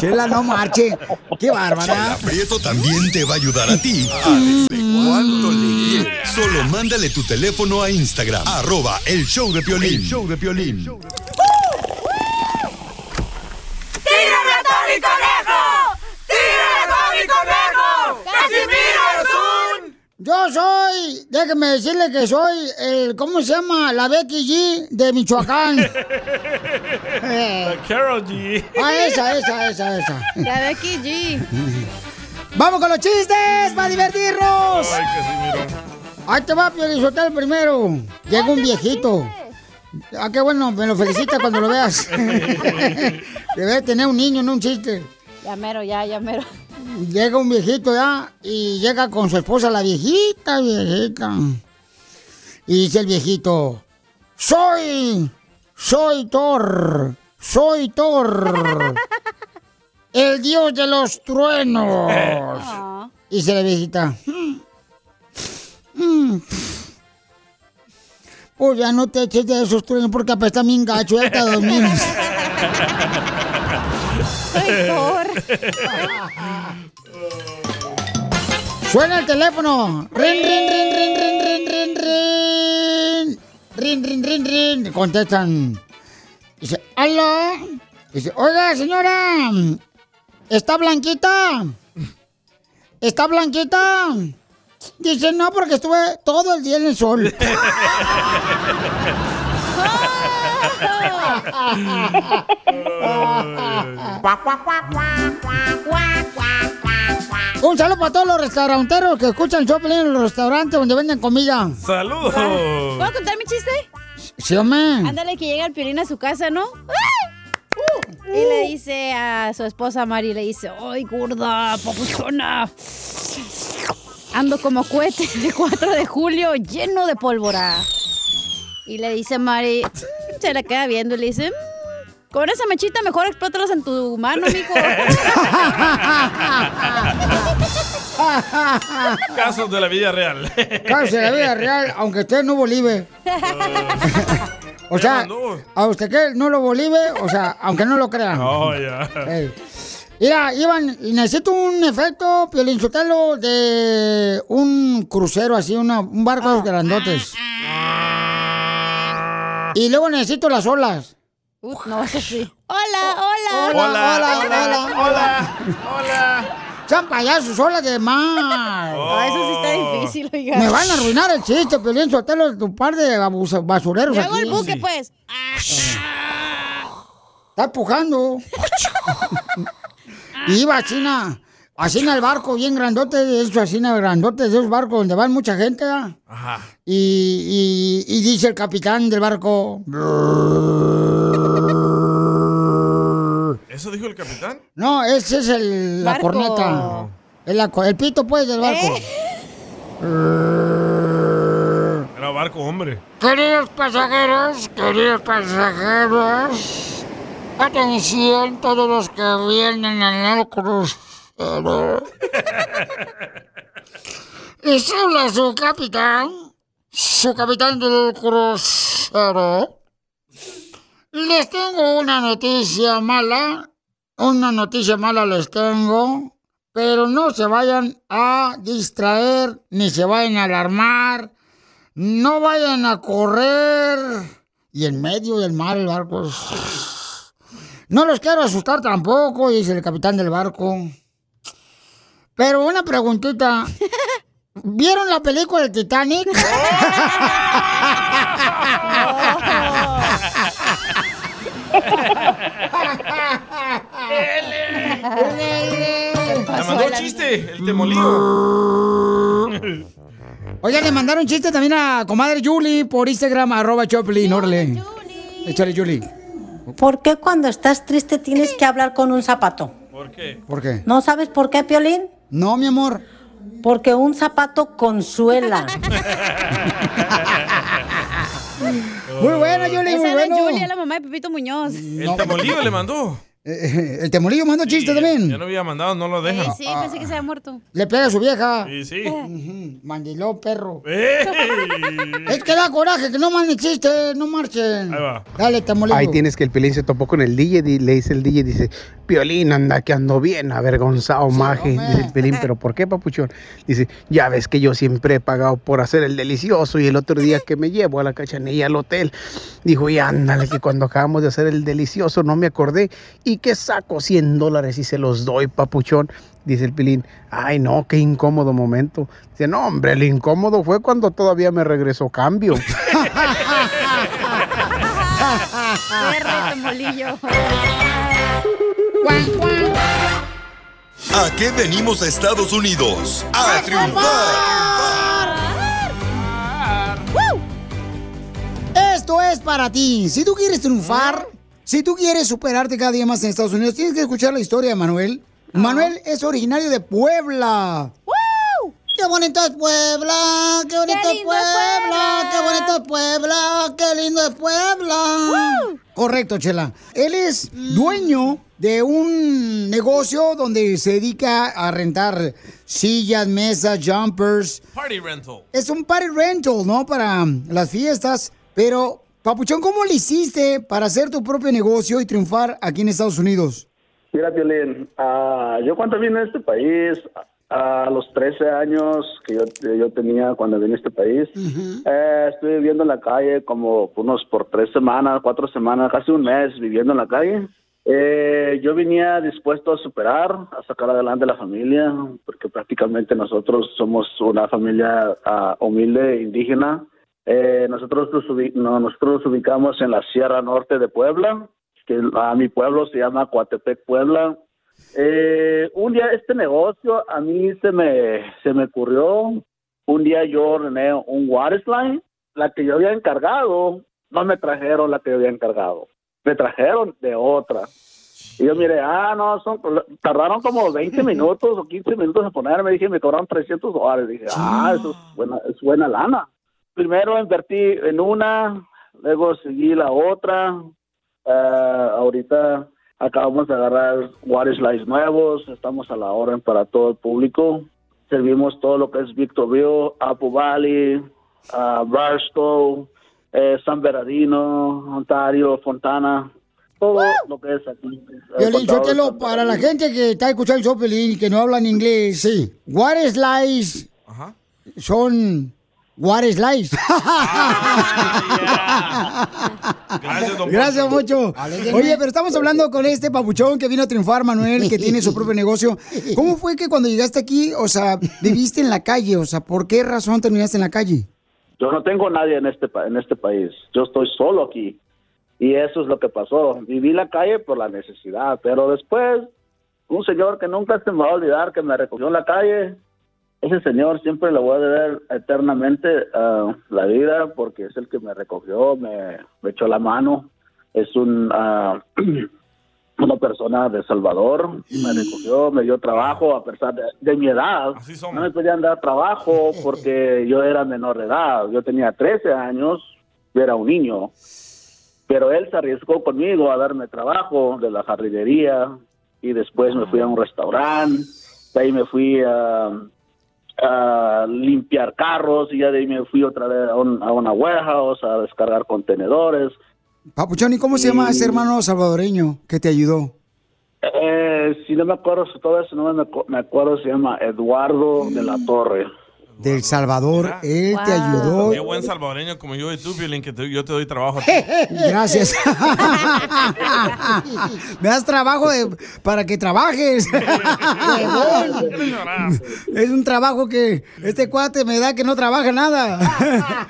Speaker 2: Chela, no marche. Qué bárbara.
Speaker 1: Chela Prieto también te va a ayudar a ti decir cuánto le quieres. Solo mándale tu teléfono a Instagram, arroba el show de Piolín. El show de Piolín.
Speaker 9: ¡Tírame a Tony Conejo! ¡Tírame a Tony Conejo! ¡Casimiro es un...
Speaker 2: Yo soy, déjeme decirle que soy el, ¿cómo se llama? La Becky G de Michoacán.
Speaker 3: La Carol G.
Speaker 2: Ah, esa, esa, esa, esa.
Speaker 6: La Becky G.
Speaker 2: ¡Vamos con los chistes para divertirnos!
Speaker 3: Ay, Casimiro.
Speaker 2: Ahí te va, Piolizotel primero. Llega un viejito. Ah, qué bueno, me lo felicita cuando lo veas. Debe tener un niño, no un chiste.
Speaker 6: Ya mero, ya, ya mero.
Speaker 2: Llega un viejito ya y llega con su esposa, la viejita, viejita. Y dice el viejito, soy, soy Thor, soy Thor, el dios de los truenos. Y dice la viejita, "Mm, mm, pues ya no te eches de esos truenos porque apesta mi gacho, te dormir.
Speaker 6: Soy Thor.
Speaker 2: Suena el teléfono. Rin, rin, rin, rin, rin, rin, rin, rin. Rin, rin, rin, rin. Contestan. Dice, ¿aló? Dice, oiga, señora. ¿Está blanquita? ¿Está blanquita? Dice, no, porque estuve todo el día en el sol. Un saludo para todos los restauranteros que escuchan Choplin en los restaurantes donde venden comida.
Speaker 3: ¡Saludos!
Speaker 6: ¿Puedo contar mi chiste?
Speaker 2: Sí, hombre.
Speaker 6: Ándale que llega el piolín a su casa, ¿no? ¡Ay! Y le dice a su esposa Mari, le dice, ¡ay, gorda, papuchona! Ando como cohete de 4 de julio lleno de pólvora. Y le dice Mari, mm, se la queda viendo y le dice, "Mm, con esa mechita mejor explótalos en tu mano, mijo.
Speaker 3: Casos de la vida real.
Speaker 2: Caso de la vida real, aunque usted no bolive. O
Speaker 3: ¿Qué
Speaker 2: sea, a usted que no lo bolive, o sea, aunque no lo crean.
Speaker 3: Oh, ya.
Speaker 2: Mira, Iván, y necesito un efecto, Piolinchotelo, de un crucero así, una- un barco de los grandotes. Y luego necesito las olas.
Speaker 6: Uf, no vas así. Hola, hola.
Speaker 2: Hola, hola, hola, hola.
Speaker 3: Hola.
Speaker 2: Sean payasos, olas de mar.
Speaker 6: Ah, eso sí está difícil, oiga.
Speaker 2: Me van a arruinar el chiste, Piolín Sotelo, tu par de abusa- basureros aquí.
Speaker 6: el buque, pues.
Speaker 2: Está empujando. y iba así, na- así en el barco bien grandote, de esos así na- grandotes, de esos barcos donde van mucha gente.
Speaker 3: Ajá.
Speaker 2: y, y- y dice el capitán del barco.
Speaker 3: ¿Eso dijo el capitán?
Speaker 2: No, ese es el, la
Speaker 3: Barco.
Speaker 2: corneta. El pito, pues, del barco.
Speaker 3: Era barco, hombre.
Speaker 2: Queridos pasajeros, queridos pasajeros, atención todos los que vienen en el crucero. Les habla su capitán, su capitán del crucero. Les tengo una noticia mala, una noticia mala les tengo, pero no se vayan a distraer ni se vayan a alarmar. No vayan a correr. Y en medio del mar el barco. No los quiero asustar tampoco, dice el capitán del barco. Pero una preguntita. ¿Vieron la película del Titanic?
Speaker 3: Le mandó un chiste, el temolío.
Speaker 2: Oigan, le mandaron chiste también a comadre Julie por Instagram, arroba Choplin, órale. Échale, Julie.
Speaker 20: ¿Por qué cuando estás triste tienes que hablar con un zapato?
Speaker 3: ¿Por qué?
Speaker 2: ¿Por qué?
Speaker 20: ¿No sabes por qué, Piolín?
Speaker 2: No, mi amor.
Speaker 20: Porque un zapato consuela.
Speaker 2: Muy buena, Julie,
Speaker 6: Esa
Speaker 2: muy
Speaker 6: era
Speaker 2: bueno.
Speaker 6: Julia, la mamá de Pepito Muñoz.
Speaker 3: El temolío le mandó.
Speaker 2: Eh, El temolillo manda chiste también.
Speaker 3: Ya no había mandado, no lo dejan.
Speaker 6: Eh, sí, pensé que se había muerto.
Speaker 2: Le pega a su vieja.
Speaker 3: Sí, sí.
Speaker 2: Mandiló, perro.
Speaker 3: ¡Ey!
Speaker 2: Es que da coraje, que no manden chiste, no marchen.
Speaker 3: Ahí va.
Speaker 2: Dale, temolillo.
Speaker 29: Ahí tienes que el Pelín se topó con el DJ y le dice el DJ, dice, Piolín anda que ando bien avergonzado, maje. Dice el Piolín, ¿pero por qué, papuchón? Dice, ya ves que yo siempre he pagado por hacer el delicioso y el otro día que me llevo a la cachanilla al hotel, dijo, y ándale, que cuando acabamos de hacer el delicioso no me acordé y que saco 100 dólares y se los doy, papuchón. Dice el Pilín, ay no, qué incómodo momento. Dice, no, hombre, el incómodo fue cuando todavía me regresó cambio.
Speaker 1: ¿A qué venimos a Estados Unidos? ¡A triunfar!
Speaker 2: Esto es para ti. Si tú quieres triunfar, si tú quieres superarte cada día más en Estados Unidos, tienes que escuchar la historia de Manuel. Manuel es originario de Puebla. ¡Qué bonito es Puebla! ¡Qué bonito es Puebla! ¡Qué bonito es Puebla! ¡Qué lindo es Puebla! Correcto, Chela. Él es dueño de un negocio donde se dedica a rentar sillas, mesas, jumpers.
Speaker 3: Party rental.
Speaker 2: Es un party rental, ¿no? Para las fiestas. Pero, Papuchón, ¿cómo le hiciste para hacer tu propio negocio y triunfar aquí en Estados Unidos?
Speaker 30: Mira, Piolín, ah, yo cuando vine a este país, a los 13 años que yo, yo tenía cuando vine a este país, eh, estuve viviendo en la calle como unos por tres semanas, cuatro semanas, casi un mes viviendo en la calle. Eh, yo venía dispuesto a superar, a sacar adelante la familia, porque prácticamente nosotros somos una familia ah, humilde, indígena. Eh, nosotros, nosotros nos ubicamos en la Sierra Norte de Puebla, que a mi pueblo se llama Coatepec, Puebla. Eh, un día este negocio a mí se me, se me ocurrió. Un día yo ordené un water slide, la que yo había encargado, no me trajeron la que yo había encargado, me trajeron de otra. Y yo miré, ah, no, son, tardaron como 20 minutos o 15 minutos en ponerme, dije, me cobraron 300 dólares. Dije, ah, eso es buena, es buena lana. Primero invertí en una, luego seguí la otra. Ah, ahorita acabamos de agarrar water slides nuevos, estamos a la orden para todo el público. Servimos todo lo que es Victorville, Apple Valley, uh, Barstow, eh, San Bernardino, Ontario, Fontana, todo lo que es aquí. Eh, condado de
Speaker 2: Sotelo,
Speaker 30: San
Speaker 2: para la gente que está escuchando el show, que no hablan inglés, sí. What slice son what slice.
Speaker 3: Gracias, don
Speaker 2: Gracias mucho. Oye, pero estamos hablando con este papuchón que vino a triunfar, Manuel, que tiene su propio negocio. ¿Cómo fue que cuando llegaste aquí, o sea, viviste en la calle? O sea, ¿por qué razón terminaste en la calle?
Speaker 30: Yo no tengo nadie en este, pa- en este país. Yo estoy solo aquí. Y eso es lo que pasó. Viví la calle por la necesidad. Pero después, un señor que nunca se me va a olvidar que me recogió en la calle. Ese señor siempre le voy a deber eternamente ah, la vida porque es el que me recogió, me, me echó la mano. Es un, ah, una persona de Salvador. Me recogió, me dio trabajo a pesar de, de mi edad. No me podían dar trabajo porque yo era menor de edad. Yo tenía 13 años, yo era un niño. Pero él se arriesgó conmigo a darme trabajo de la jardinería y después me fui a un restaurante, de ahí me fui a, a limpiar carros y ya de ahí me fui otra vez a, un- a una warehouse a descargar contenedores.
Speaker 2: Papuchón, ¿y cómo se llama ese hermano salvadoreño que te ayudó?
Speaker 30: Eh, si no me acuerdo si todo eso, no me acuerdo, se llama Eduardo de la Torre.
Speaker 2: Del Salvador, él te ayudó.
Speaker 3: Qué buen salvadoreño como yo y tú, Violín, que te- yo te doy trabajo a ti.
Speaker 2: Gracias. Me das trabajo de- para que trabajes. Es un trabajo que este cuate me da que no trabaja nada.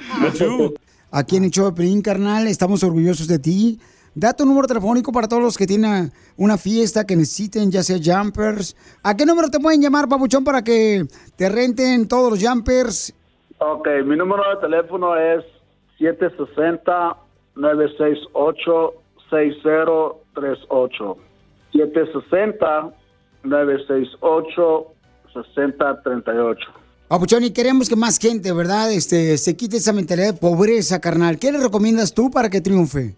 Speaker 2: Aquí en el show de Pelín, carnal, estamos orgullosos de ti. Da tu número telefónico para todos los que tienen una fiesta que necesiten, ya sea jumpers. ¿A qué número te pueden llamar, papuchón, para que te renten todos los jumpers?
Speaker 30: Ok, mi número de teléfono es 760-968-6038. 760-968-6038.
Speaker 2: Papuchón, y queremos que más gente, ¿verdad? Este, se quite esa mentalidad de pobreza, carnal. ¿Qué le recomiendas tú para que triunfe?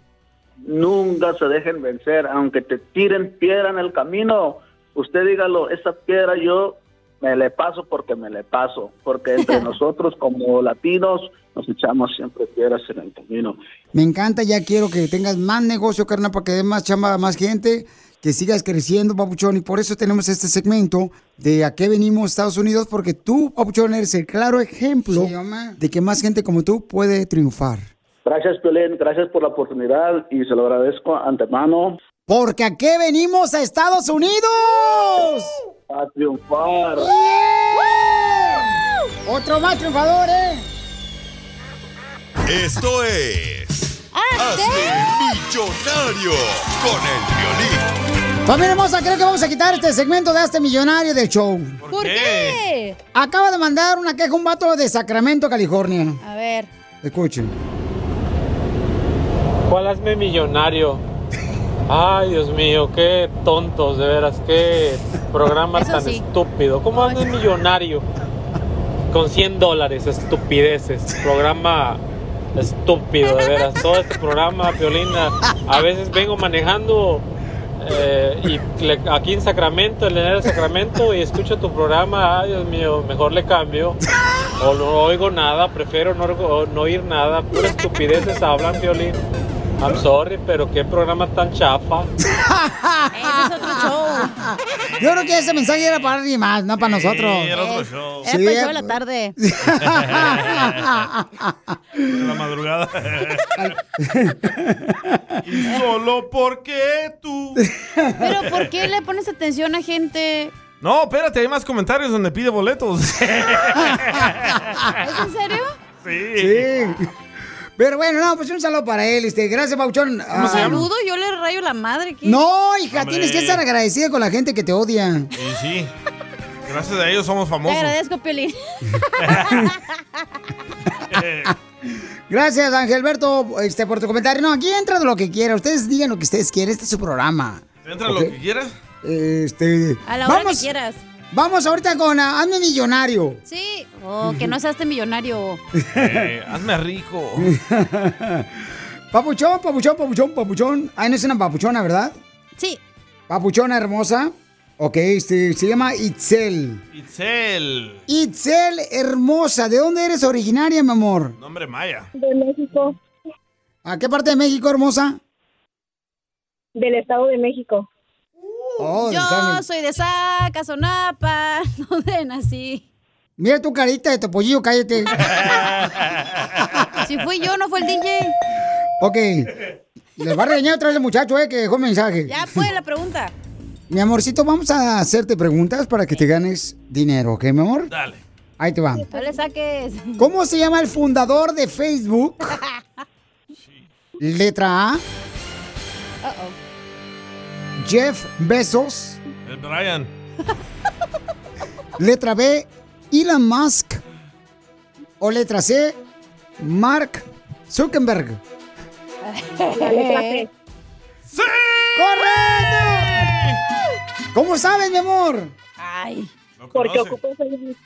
Speaker 30: Nunca se dejen vencer, aunque te tiren piedra en el camino. Usted dígalo, esa piedra yo me le paso porque me le paso, porque entre nosotros como latinos nos echamos siempre piedras en el camino.
Speaker 2: Me encanta, ya quiero que tengas más negocio, carnal, para que dé más chamba a más gente. que sigas creciendo, Papuchón, y por eso tenemos este segmento de a qué venimos Estados Unidos, porque tú, Papuchón, eres el claro ejemplo Sí, de que más gente como tú puede triunfar.
Speaker 30: Gracias, Piolín. Gracias por la oportunidad y se lo agradezco antemano.
Speaker 2: Porque a qué venimos a Estados Unidos.
Speaker 30: A triunfar.
Speaker 2: Otro más triunfador, ¿eh?
Speaker 1: Esto es. Hazte millonario con el violín.
Speaker 2: Familia hermosa, creo que vamos a quitar este segmento de este millonario del show.
Speaker 6: ¿Por qué?
Speaker 2: Acaba de mandar una queja un vato de Sacramento, California.
Speaker 6: A ver.
Speaker 2: Escuchen.
Speaker 31: ¿Cuál hazme millonario? Ay, Dios mío, qué tontos, de veras, qué programa
Speaker 6: Eso
Speaker 31: tan
Speaker 6: sí.
Speaker 31: estúpido. ¿Cómo hazme millonario? Con 100 dólares, estupideces. Programa estúpido, de veras. Todo este programa, Piolina, a veces vengo manejando eh, y le- aquí en Sacramento, en el Sacramento, y escucho tu programa. Ay, Dios mío, mejor le cambio. O no oigo nada, prefiero no, no oír nada. Puras estupideces hablan, Piolín. I'm sorry, pero qué programa tan chafa.
Speaker 6: Ese es otro show.
Speaker 2: Yo creo que ese mensaje era para alguien más, no para nosotros.
Speaker 3: era otro show.
Speaker 6: Era
Speaker 2: Sí,
Speaker 6: para el show de
Speaker 2: eh.
Speaker 6: la tarde.
Speaker 3: La madrugada. y solo porque tú.
Speaker 6: Pero ¿por qué le pones atención a gente?
Speaker 3: No, espérate, hay más comentarios donde pide boletos.
Speaker 6: ¿Es en serio?
Speaker 2: Sí. Pero bueno, no, pues un saludo para él. Este, gracias, Pauchón.
Speaker 6: Un saludo, yo le rayo la madre. ¿qué?
Speaker 2: No, hija,
Speaker 3: Hombre.
Speaker 2: tienes que estar agradecida con la gente que te odia.
Speaker 3: Y sí. Gracias a ellos somos
Speaker 6: Te
Speaker 3: famosos.
Speaker 6: agradezco, Piolín.
Speaker 2: Gracias, Angelberto, este, por tu comentario. No, aquí entra de lo que quiera. Ustedes digan lo que ustedes quieren. Este es su programa.
Speaker 3: Entra lo que quieras.
Speaker 2: Este.
Speaker 6: A la hora
Speaker 2: vamos,
Speaker 6: que quieras.
Speaker 2: Vamos ahorita con ah, Hazme Millonario.
Speaker 6: Sí. Oh, que no seas este millonario.
Speaker 3: Eh, hazme rico.
Speaker 2: Papuchón, papuchón, papuchón, papuchón. Ay, no es una papuchona, ¿verdad?
Speaker 6: Sí.
Speaker 2: Papuchona hermosa. Ok, este, se llama Itzel.
Speaker 3: Itzel.
Speaker 2: Itzel hermosa. ¿De dónde eres originaria, mi amor?
Speaker 3: Nombre maya.
Speaker 28: De México,
Speaker 2: ¿A qué parte de México, hermosa?
Speaker 28: del Estado de México.
Speaker 2: Oh, de
Speaker 6: Yo soy de Saca, Sonapa, donde nací.
Speaker 2: Mira tu carita de topollillo, cállate.
Speaker 6: Si fui yo, no fue el DJ.
Speaker 2: ok. Le va a regañar otra vez el muchacho, eh, que dejó mensaje.
Speaker 6: Ya fue la pregunta.
Speaker 2: Mi amorcito, vamos a hacerte preguntas para que te ganes dinero, ¿ok, mi amor?
Speaker 3: Dale.
Speaker 2: Ahí te va.
Speaker 6: No le saques.
Speaker 2: ¿Cómo se llama el fundador de Facebook? Letra A,
Speaker 6: Uh-oh.
Speaker 2: Jeff Bezos.
Speaker 3: El Brian.
Speaker 2: Letra B, Elon Musk. O letra C, Mark Zuckerberg.
Speaker 28: La letra C.
Speaker 3: ¡Sí!
Speaker 2: ¡Correcto! ¿Cómo sabes, mi amor?
Speaker 6: Ay.
Speaker 28: Porque ocupo Facebook.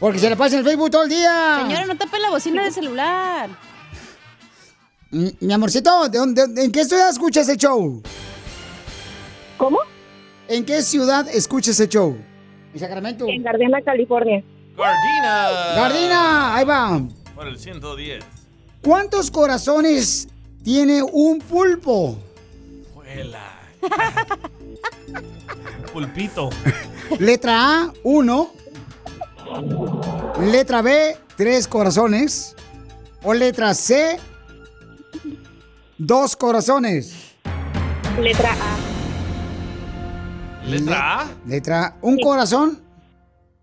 Speaker 2: Porque se le pasa en el Facebook todo el día.
Speaker 6: Señora, no tape la bocina del celular.
Speaker 2: Mi amorcito, ¿de dónde, de- ¿en qué ciudad escuchas el show?
Speaker 28: ¿Cómo?
Speaker 2: ¿En qué ciudad escuchas el show? En Sacramento.
Speaker 28: En Gardena, California.
Speaker 3: Gardina.
Speaker 2: Gardina, ahí va.
Speaker 3: Por el 110.
Speaker 2: ¿Cuántos corazones tiene un pulpo?
Speaker 3: Juela. Pulpito.
Speaker 2: Letra A, uno. Letra B, tres corazones. O letra C, dos corazones.
Speaker 28: Letra A.
Speaker 3: ¿Letra A?
Speaker 2: Letra un corazón.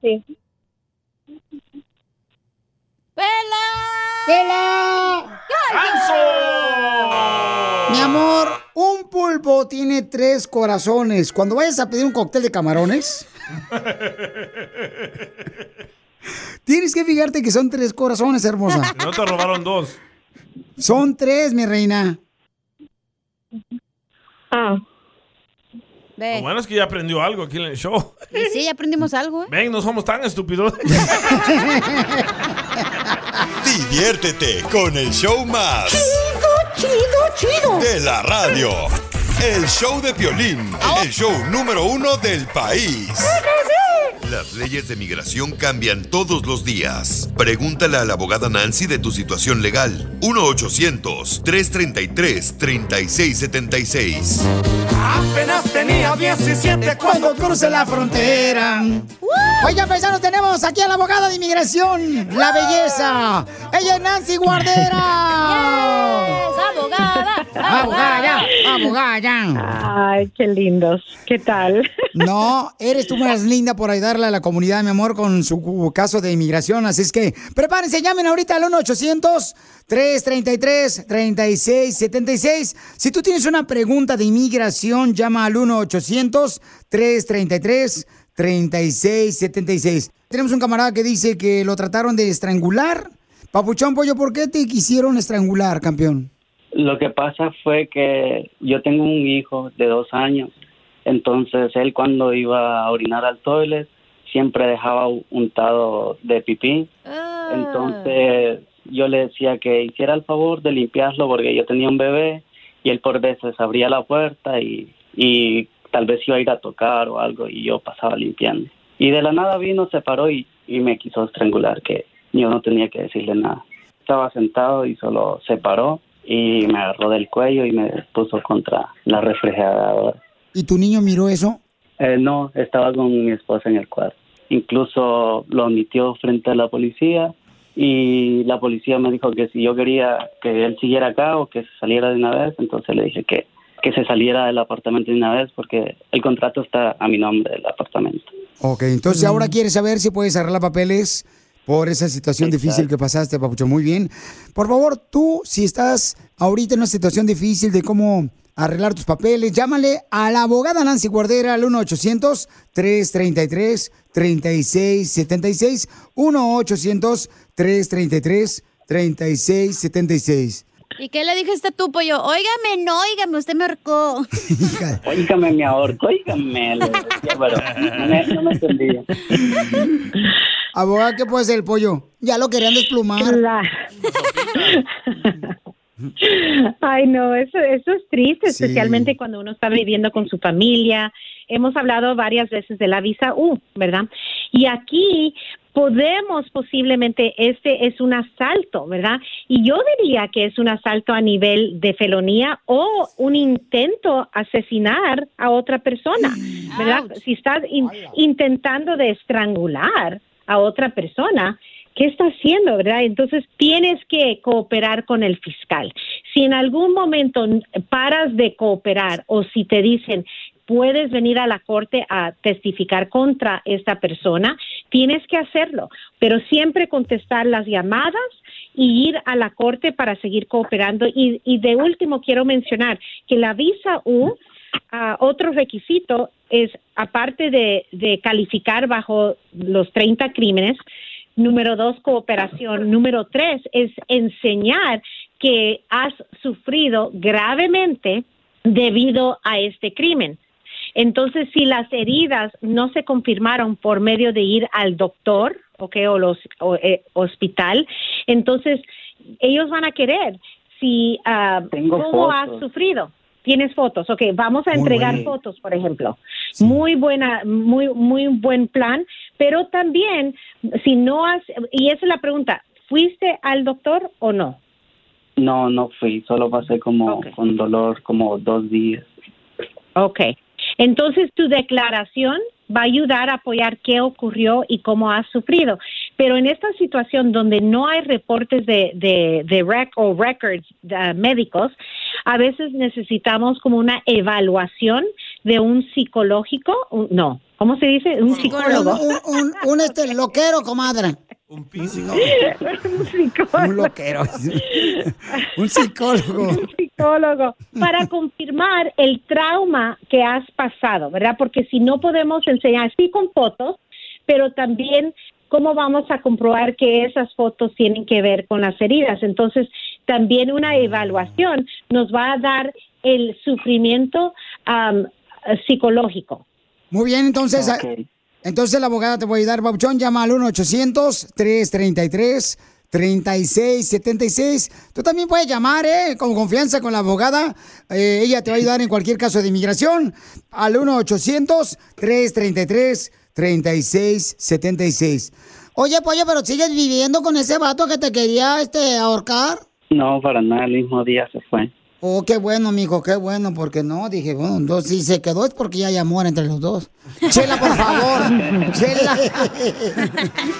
Speaker 28: Sí.
Speaker 6: ¡Pela!
Speaker 2: ¡Pela!
Speaker 3: ¡Ganso!
Speaker 2: Mi amor, un pulpo tiene tres corazones. Cuando vayas a pedir un cóctel de camarones, tienes que fijarte que son tres corazones, hermosa.
Speaker 3: No te robaron dos.
Speaker 2: Son tres, mi reina.
Speaker 28: Ah.
Speaker 3: Lo bueno es que ya aprendió algo aquí en el show.
Speaker 6: Y sí, ya aprendimos algo, ¿eh?
Speaker 3: Ven, no somos tan estúpidos.
Speaker 1: Diviértete con el show más.
Speaker 20: Chido, chido, chido.
Speaker 1: De la radio. El show de Piolín. El show número uno del país. Las leyes de migración cambian todos los días. Pregúntale a la abogada Nancy de tu situación legal. 1-800-333-3676.
Speaker 9: Apenas tenía 17
Speaker 2: Cuando cruce la frontera. Oigan, paisanos, tenemos aquí a la abogada de inmigración, la belleza. Ella es Nancy Guardera.
Speaker 6: abogada,
Speaker 2: Abogada, abogada.
Speaker 32: Ay, qué lindos. ¿Qué tal?
Speaker 2: No, eres tú más linda por ayudarle a la comunidad, mi amor, con su caso de inmigración. Así es que prepárense, llamen ahorita al 1-800-333-3676. Si tú tienes una pregunta de inmigración, llama al 1-800-333-3676. Tenemos un camarada que dice que lo trataron de estrangular. Papuchón Pollo, ¿por qué te quisieron estrangular, campeón?
Speaker 33: Lo que pasa fue que yo tengo un hijo de dos años, entonces él cuando iba a orinar al toilet siempre dejaba untado de pipí, entonces yo le decía que hiciera el favor de limpiarlo porque yo tenía un bebé y él por veces abría la puerta y, y tal vez iba a ir a tocar o algo y yo pasaba limpiando. Y de la nada vino, se paró y, y me quiso estrangular, que yo no tenía que decirle nada. Estaba sentado y solo se paró y me agarró del cuello y me puso contra la refrigeradora.
Speaker 2: ¿Y tu niño miró eso?
Speaker 33: Eh, no, estaba con mi esposa en el cuarto. Incluso lo admitió frente a la policía y la policía me dijo que si yo quería que él siguiera acá o que se saliera de una vez, entonces le dije que, que se saliera del apartamento de una vez porque el contrato está a mi nombre del apartamento.
Speaker 2: Ok, entonces ahora quieres saber si puedes arreglar papeles por esa situación difícil que pasaste, Papucho. Muy bien. Por favor, tú, si estás ahorita en una situación difícil de cómo arreglar tus papeles, llámale a la abogada Nancy Guardera al 1-800-333-3676. 1-800-333-3676.
Speaker 6: ¿Y qué le dijiste tú, pollo? Óigame, no, óigame, usted me ahorcó.
Speaker 33: Óigame, mi ahorco, óigame. le decía, pero no me, no me entendía.
Speaker 2: Abogada, ¿qué puede ser el pollo? Ya lo querían desplumar.
Speaker 32: Ay, no, eso, eso es triste, especialmente cuando uno está viviendo con su familia. Hemos hablado varias veces de la visa U, ¿verdad? Y aquí podemos posiblemente, este es un asalto, ¿verdad? Y yo diría que es un asalto a nivel de felonía o un intento asesinar a otra persona, ¿verdad? Si estás in- intentando de estrangular a otra persona, ¿qué está haciendo, verdad? Entonces tienes que cooperar con el fiscal. Si en algún momento paras de cooperar o si te dicen puedes venir a la corte a testificar contra esta persona, tienes que hacerlo, pero siempre contestar las llamadas y ir a la corte para seguir cooperando. Y, y de último, quiero mencionar que la visa U, ah, otro requisito es, aparte de, de calificar bajo los 30 crímenes, Número dos, cooperación. Número tres es enseñar que has sufrido gravemente debido a este crimen. Entonces, si las heridas no se confirmaron por medio de ir al doctor, ¿ok? O los o, eh, hospital, entonces ellos van a querer si
Speaker 33: Tengo
Speaker 32: cómo has sufrido. Tienes fotos, ok. Vamos a
Speaker 33: Muy
Speaker 32: entregar fotos, por ejemplo. Muy buena, muy muy buen plan. Pero también, si no has y esa es la pregunta, ¿fuiste al doctor o no?
Speaker 33: No, no fui, solo pasé como con dolor como dos días.
Speaker 32: Ok. Entonces tu declaración va a ayudar a apoyar qué ocurrió y cómo has sufrido. Pero en esta situación donde no hay reportes de, de, de rec o records uh, médicos, a veces necesitamos como una evaluación de un psicológico, un- no, ¿cómo se dice? Un psicólogo.
Speaker 2: Un, un- un, este loquero, comadre.
Speaker 3: Un físico.
Speaker 32: un psicólogo.
Speaker 2: Un loquero. un psicólogo.
Speaker 32: un psicólogo para confirmar el trauma que has pasado, ¿verdad? Porque si no podemos enseñar, sí con fotos, pero también cómo vamos a comprobar que esas fotos tienen que ver con las heridas. Entonces, también una evaluación nos va a dar el sufrimiento psicológico.
Speaker 2: Muy bien, entonces, entonces la abogada te a ayudar, Babuchón. Llama al 1-800-333-3676. Tú también puedes llamar, ¿eh? Con confianza con la abogada. Eh, ella te va a ayudar en cualquier caso de inmigración. Al 3676. Oye, pollo, pero sigues viviendo con ese vato que te quería este ahorcar?
Speaker 33: No, para nada, el mismo día se fue.
Speaker 2: Oh, qué bueno, mijo, qué bueno, porque no, dije, bueno, entonces si se quedó es porque ya hay amor entre los dos. Chela, por favor. Chela.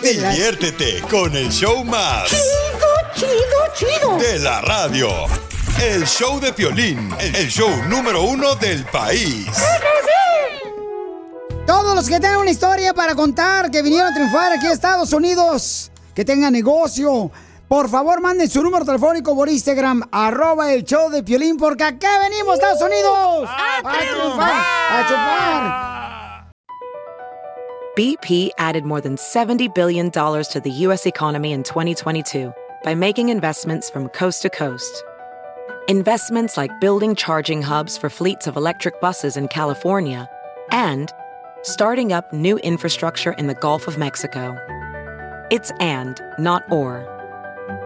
Speaker 1: Diviértete con el show más.
Speaker 2: Chido, chido, chido.
Speaker 1: De la radio. El show de Piolín, el show número uno del país.
Speaker 2: Todos los que tengan una historia para contar, que vinieron a triunfar aquí a Estados Unidos, que tengan negocio, por favor manden su número telefónico por Instagram, arroba el show de Piolín, porque acá venimos, Estados Unidos, a, triunfar, a chupar.
Speaker 34: BP added more than $70 billion to the U.S. economy in 2022 by making investments from coast to coast. Investments like building charging hubs for fleets of electric buses in California and starting up new infrastructure in the Gulf of Mexico. It's and, not or.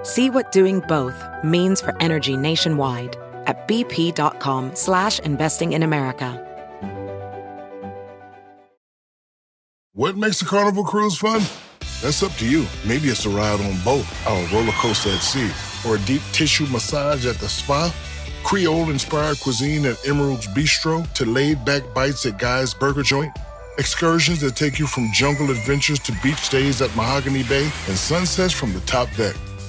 Speaker 34: See what doing both means for energy nationwide at bp.com slash investing in America.
Speaker 35: What makes a carnival cruise fun? That's up to you. Maybe it's a ride on boat, or a roller coaster at sea, or a deep tissue massage at the spa. Creole inspired cuisine at Emerald's Bistro to laid back bites at Guy's Burger Joint. Excursions that take you from jungle adventures to beach stays at Mahogany Bay and sunsets from the top deck.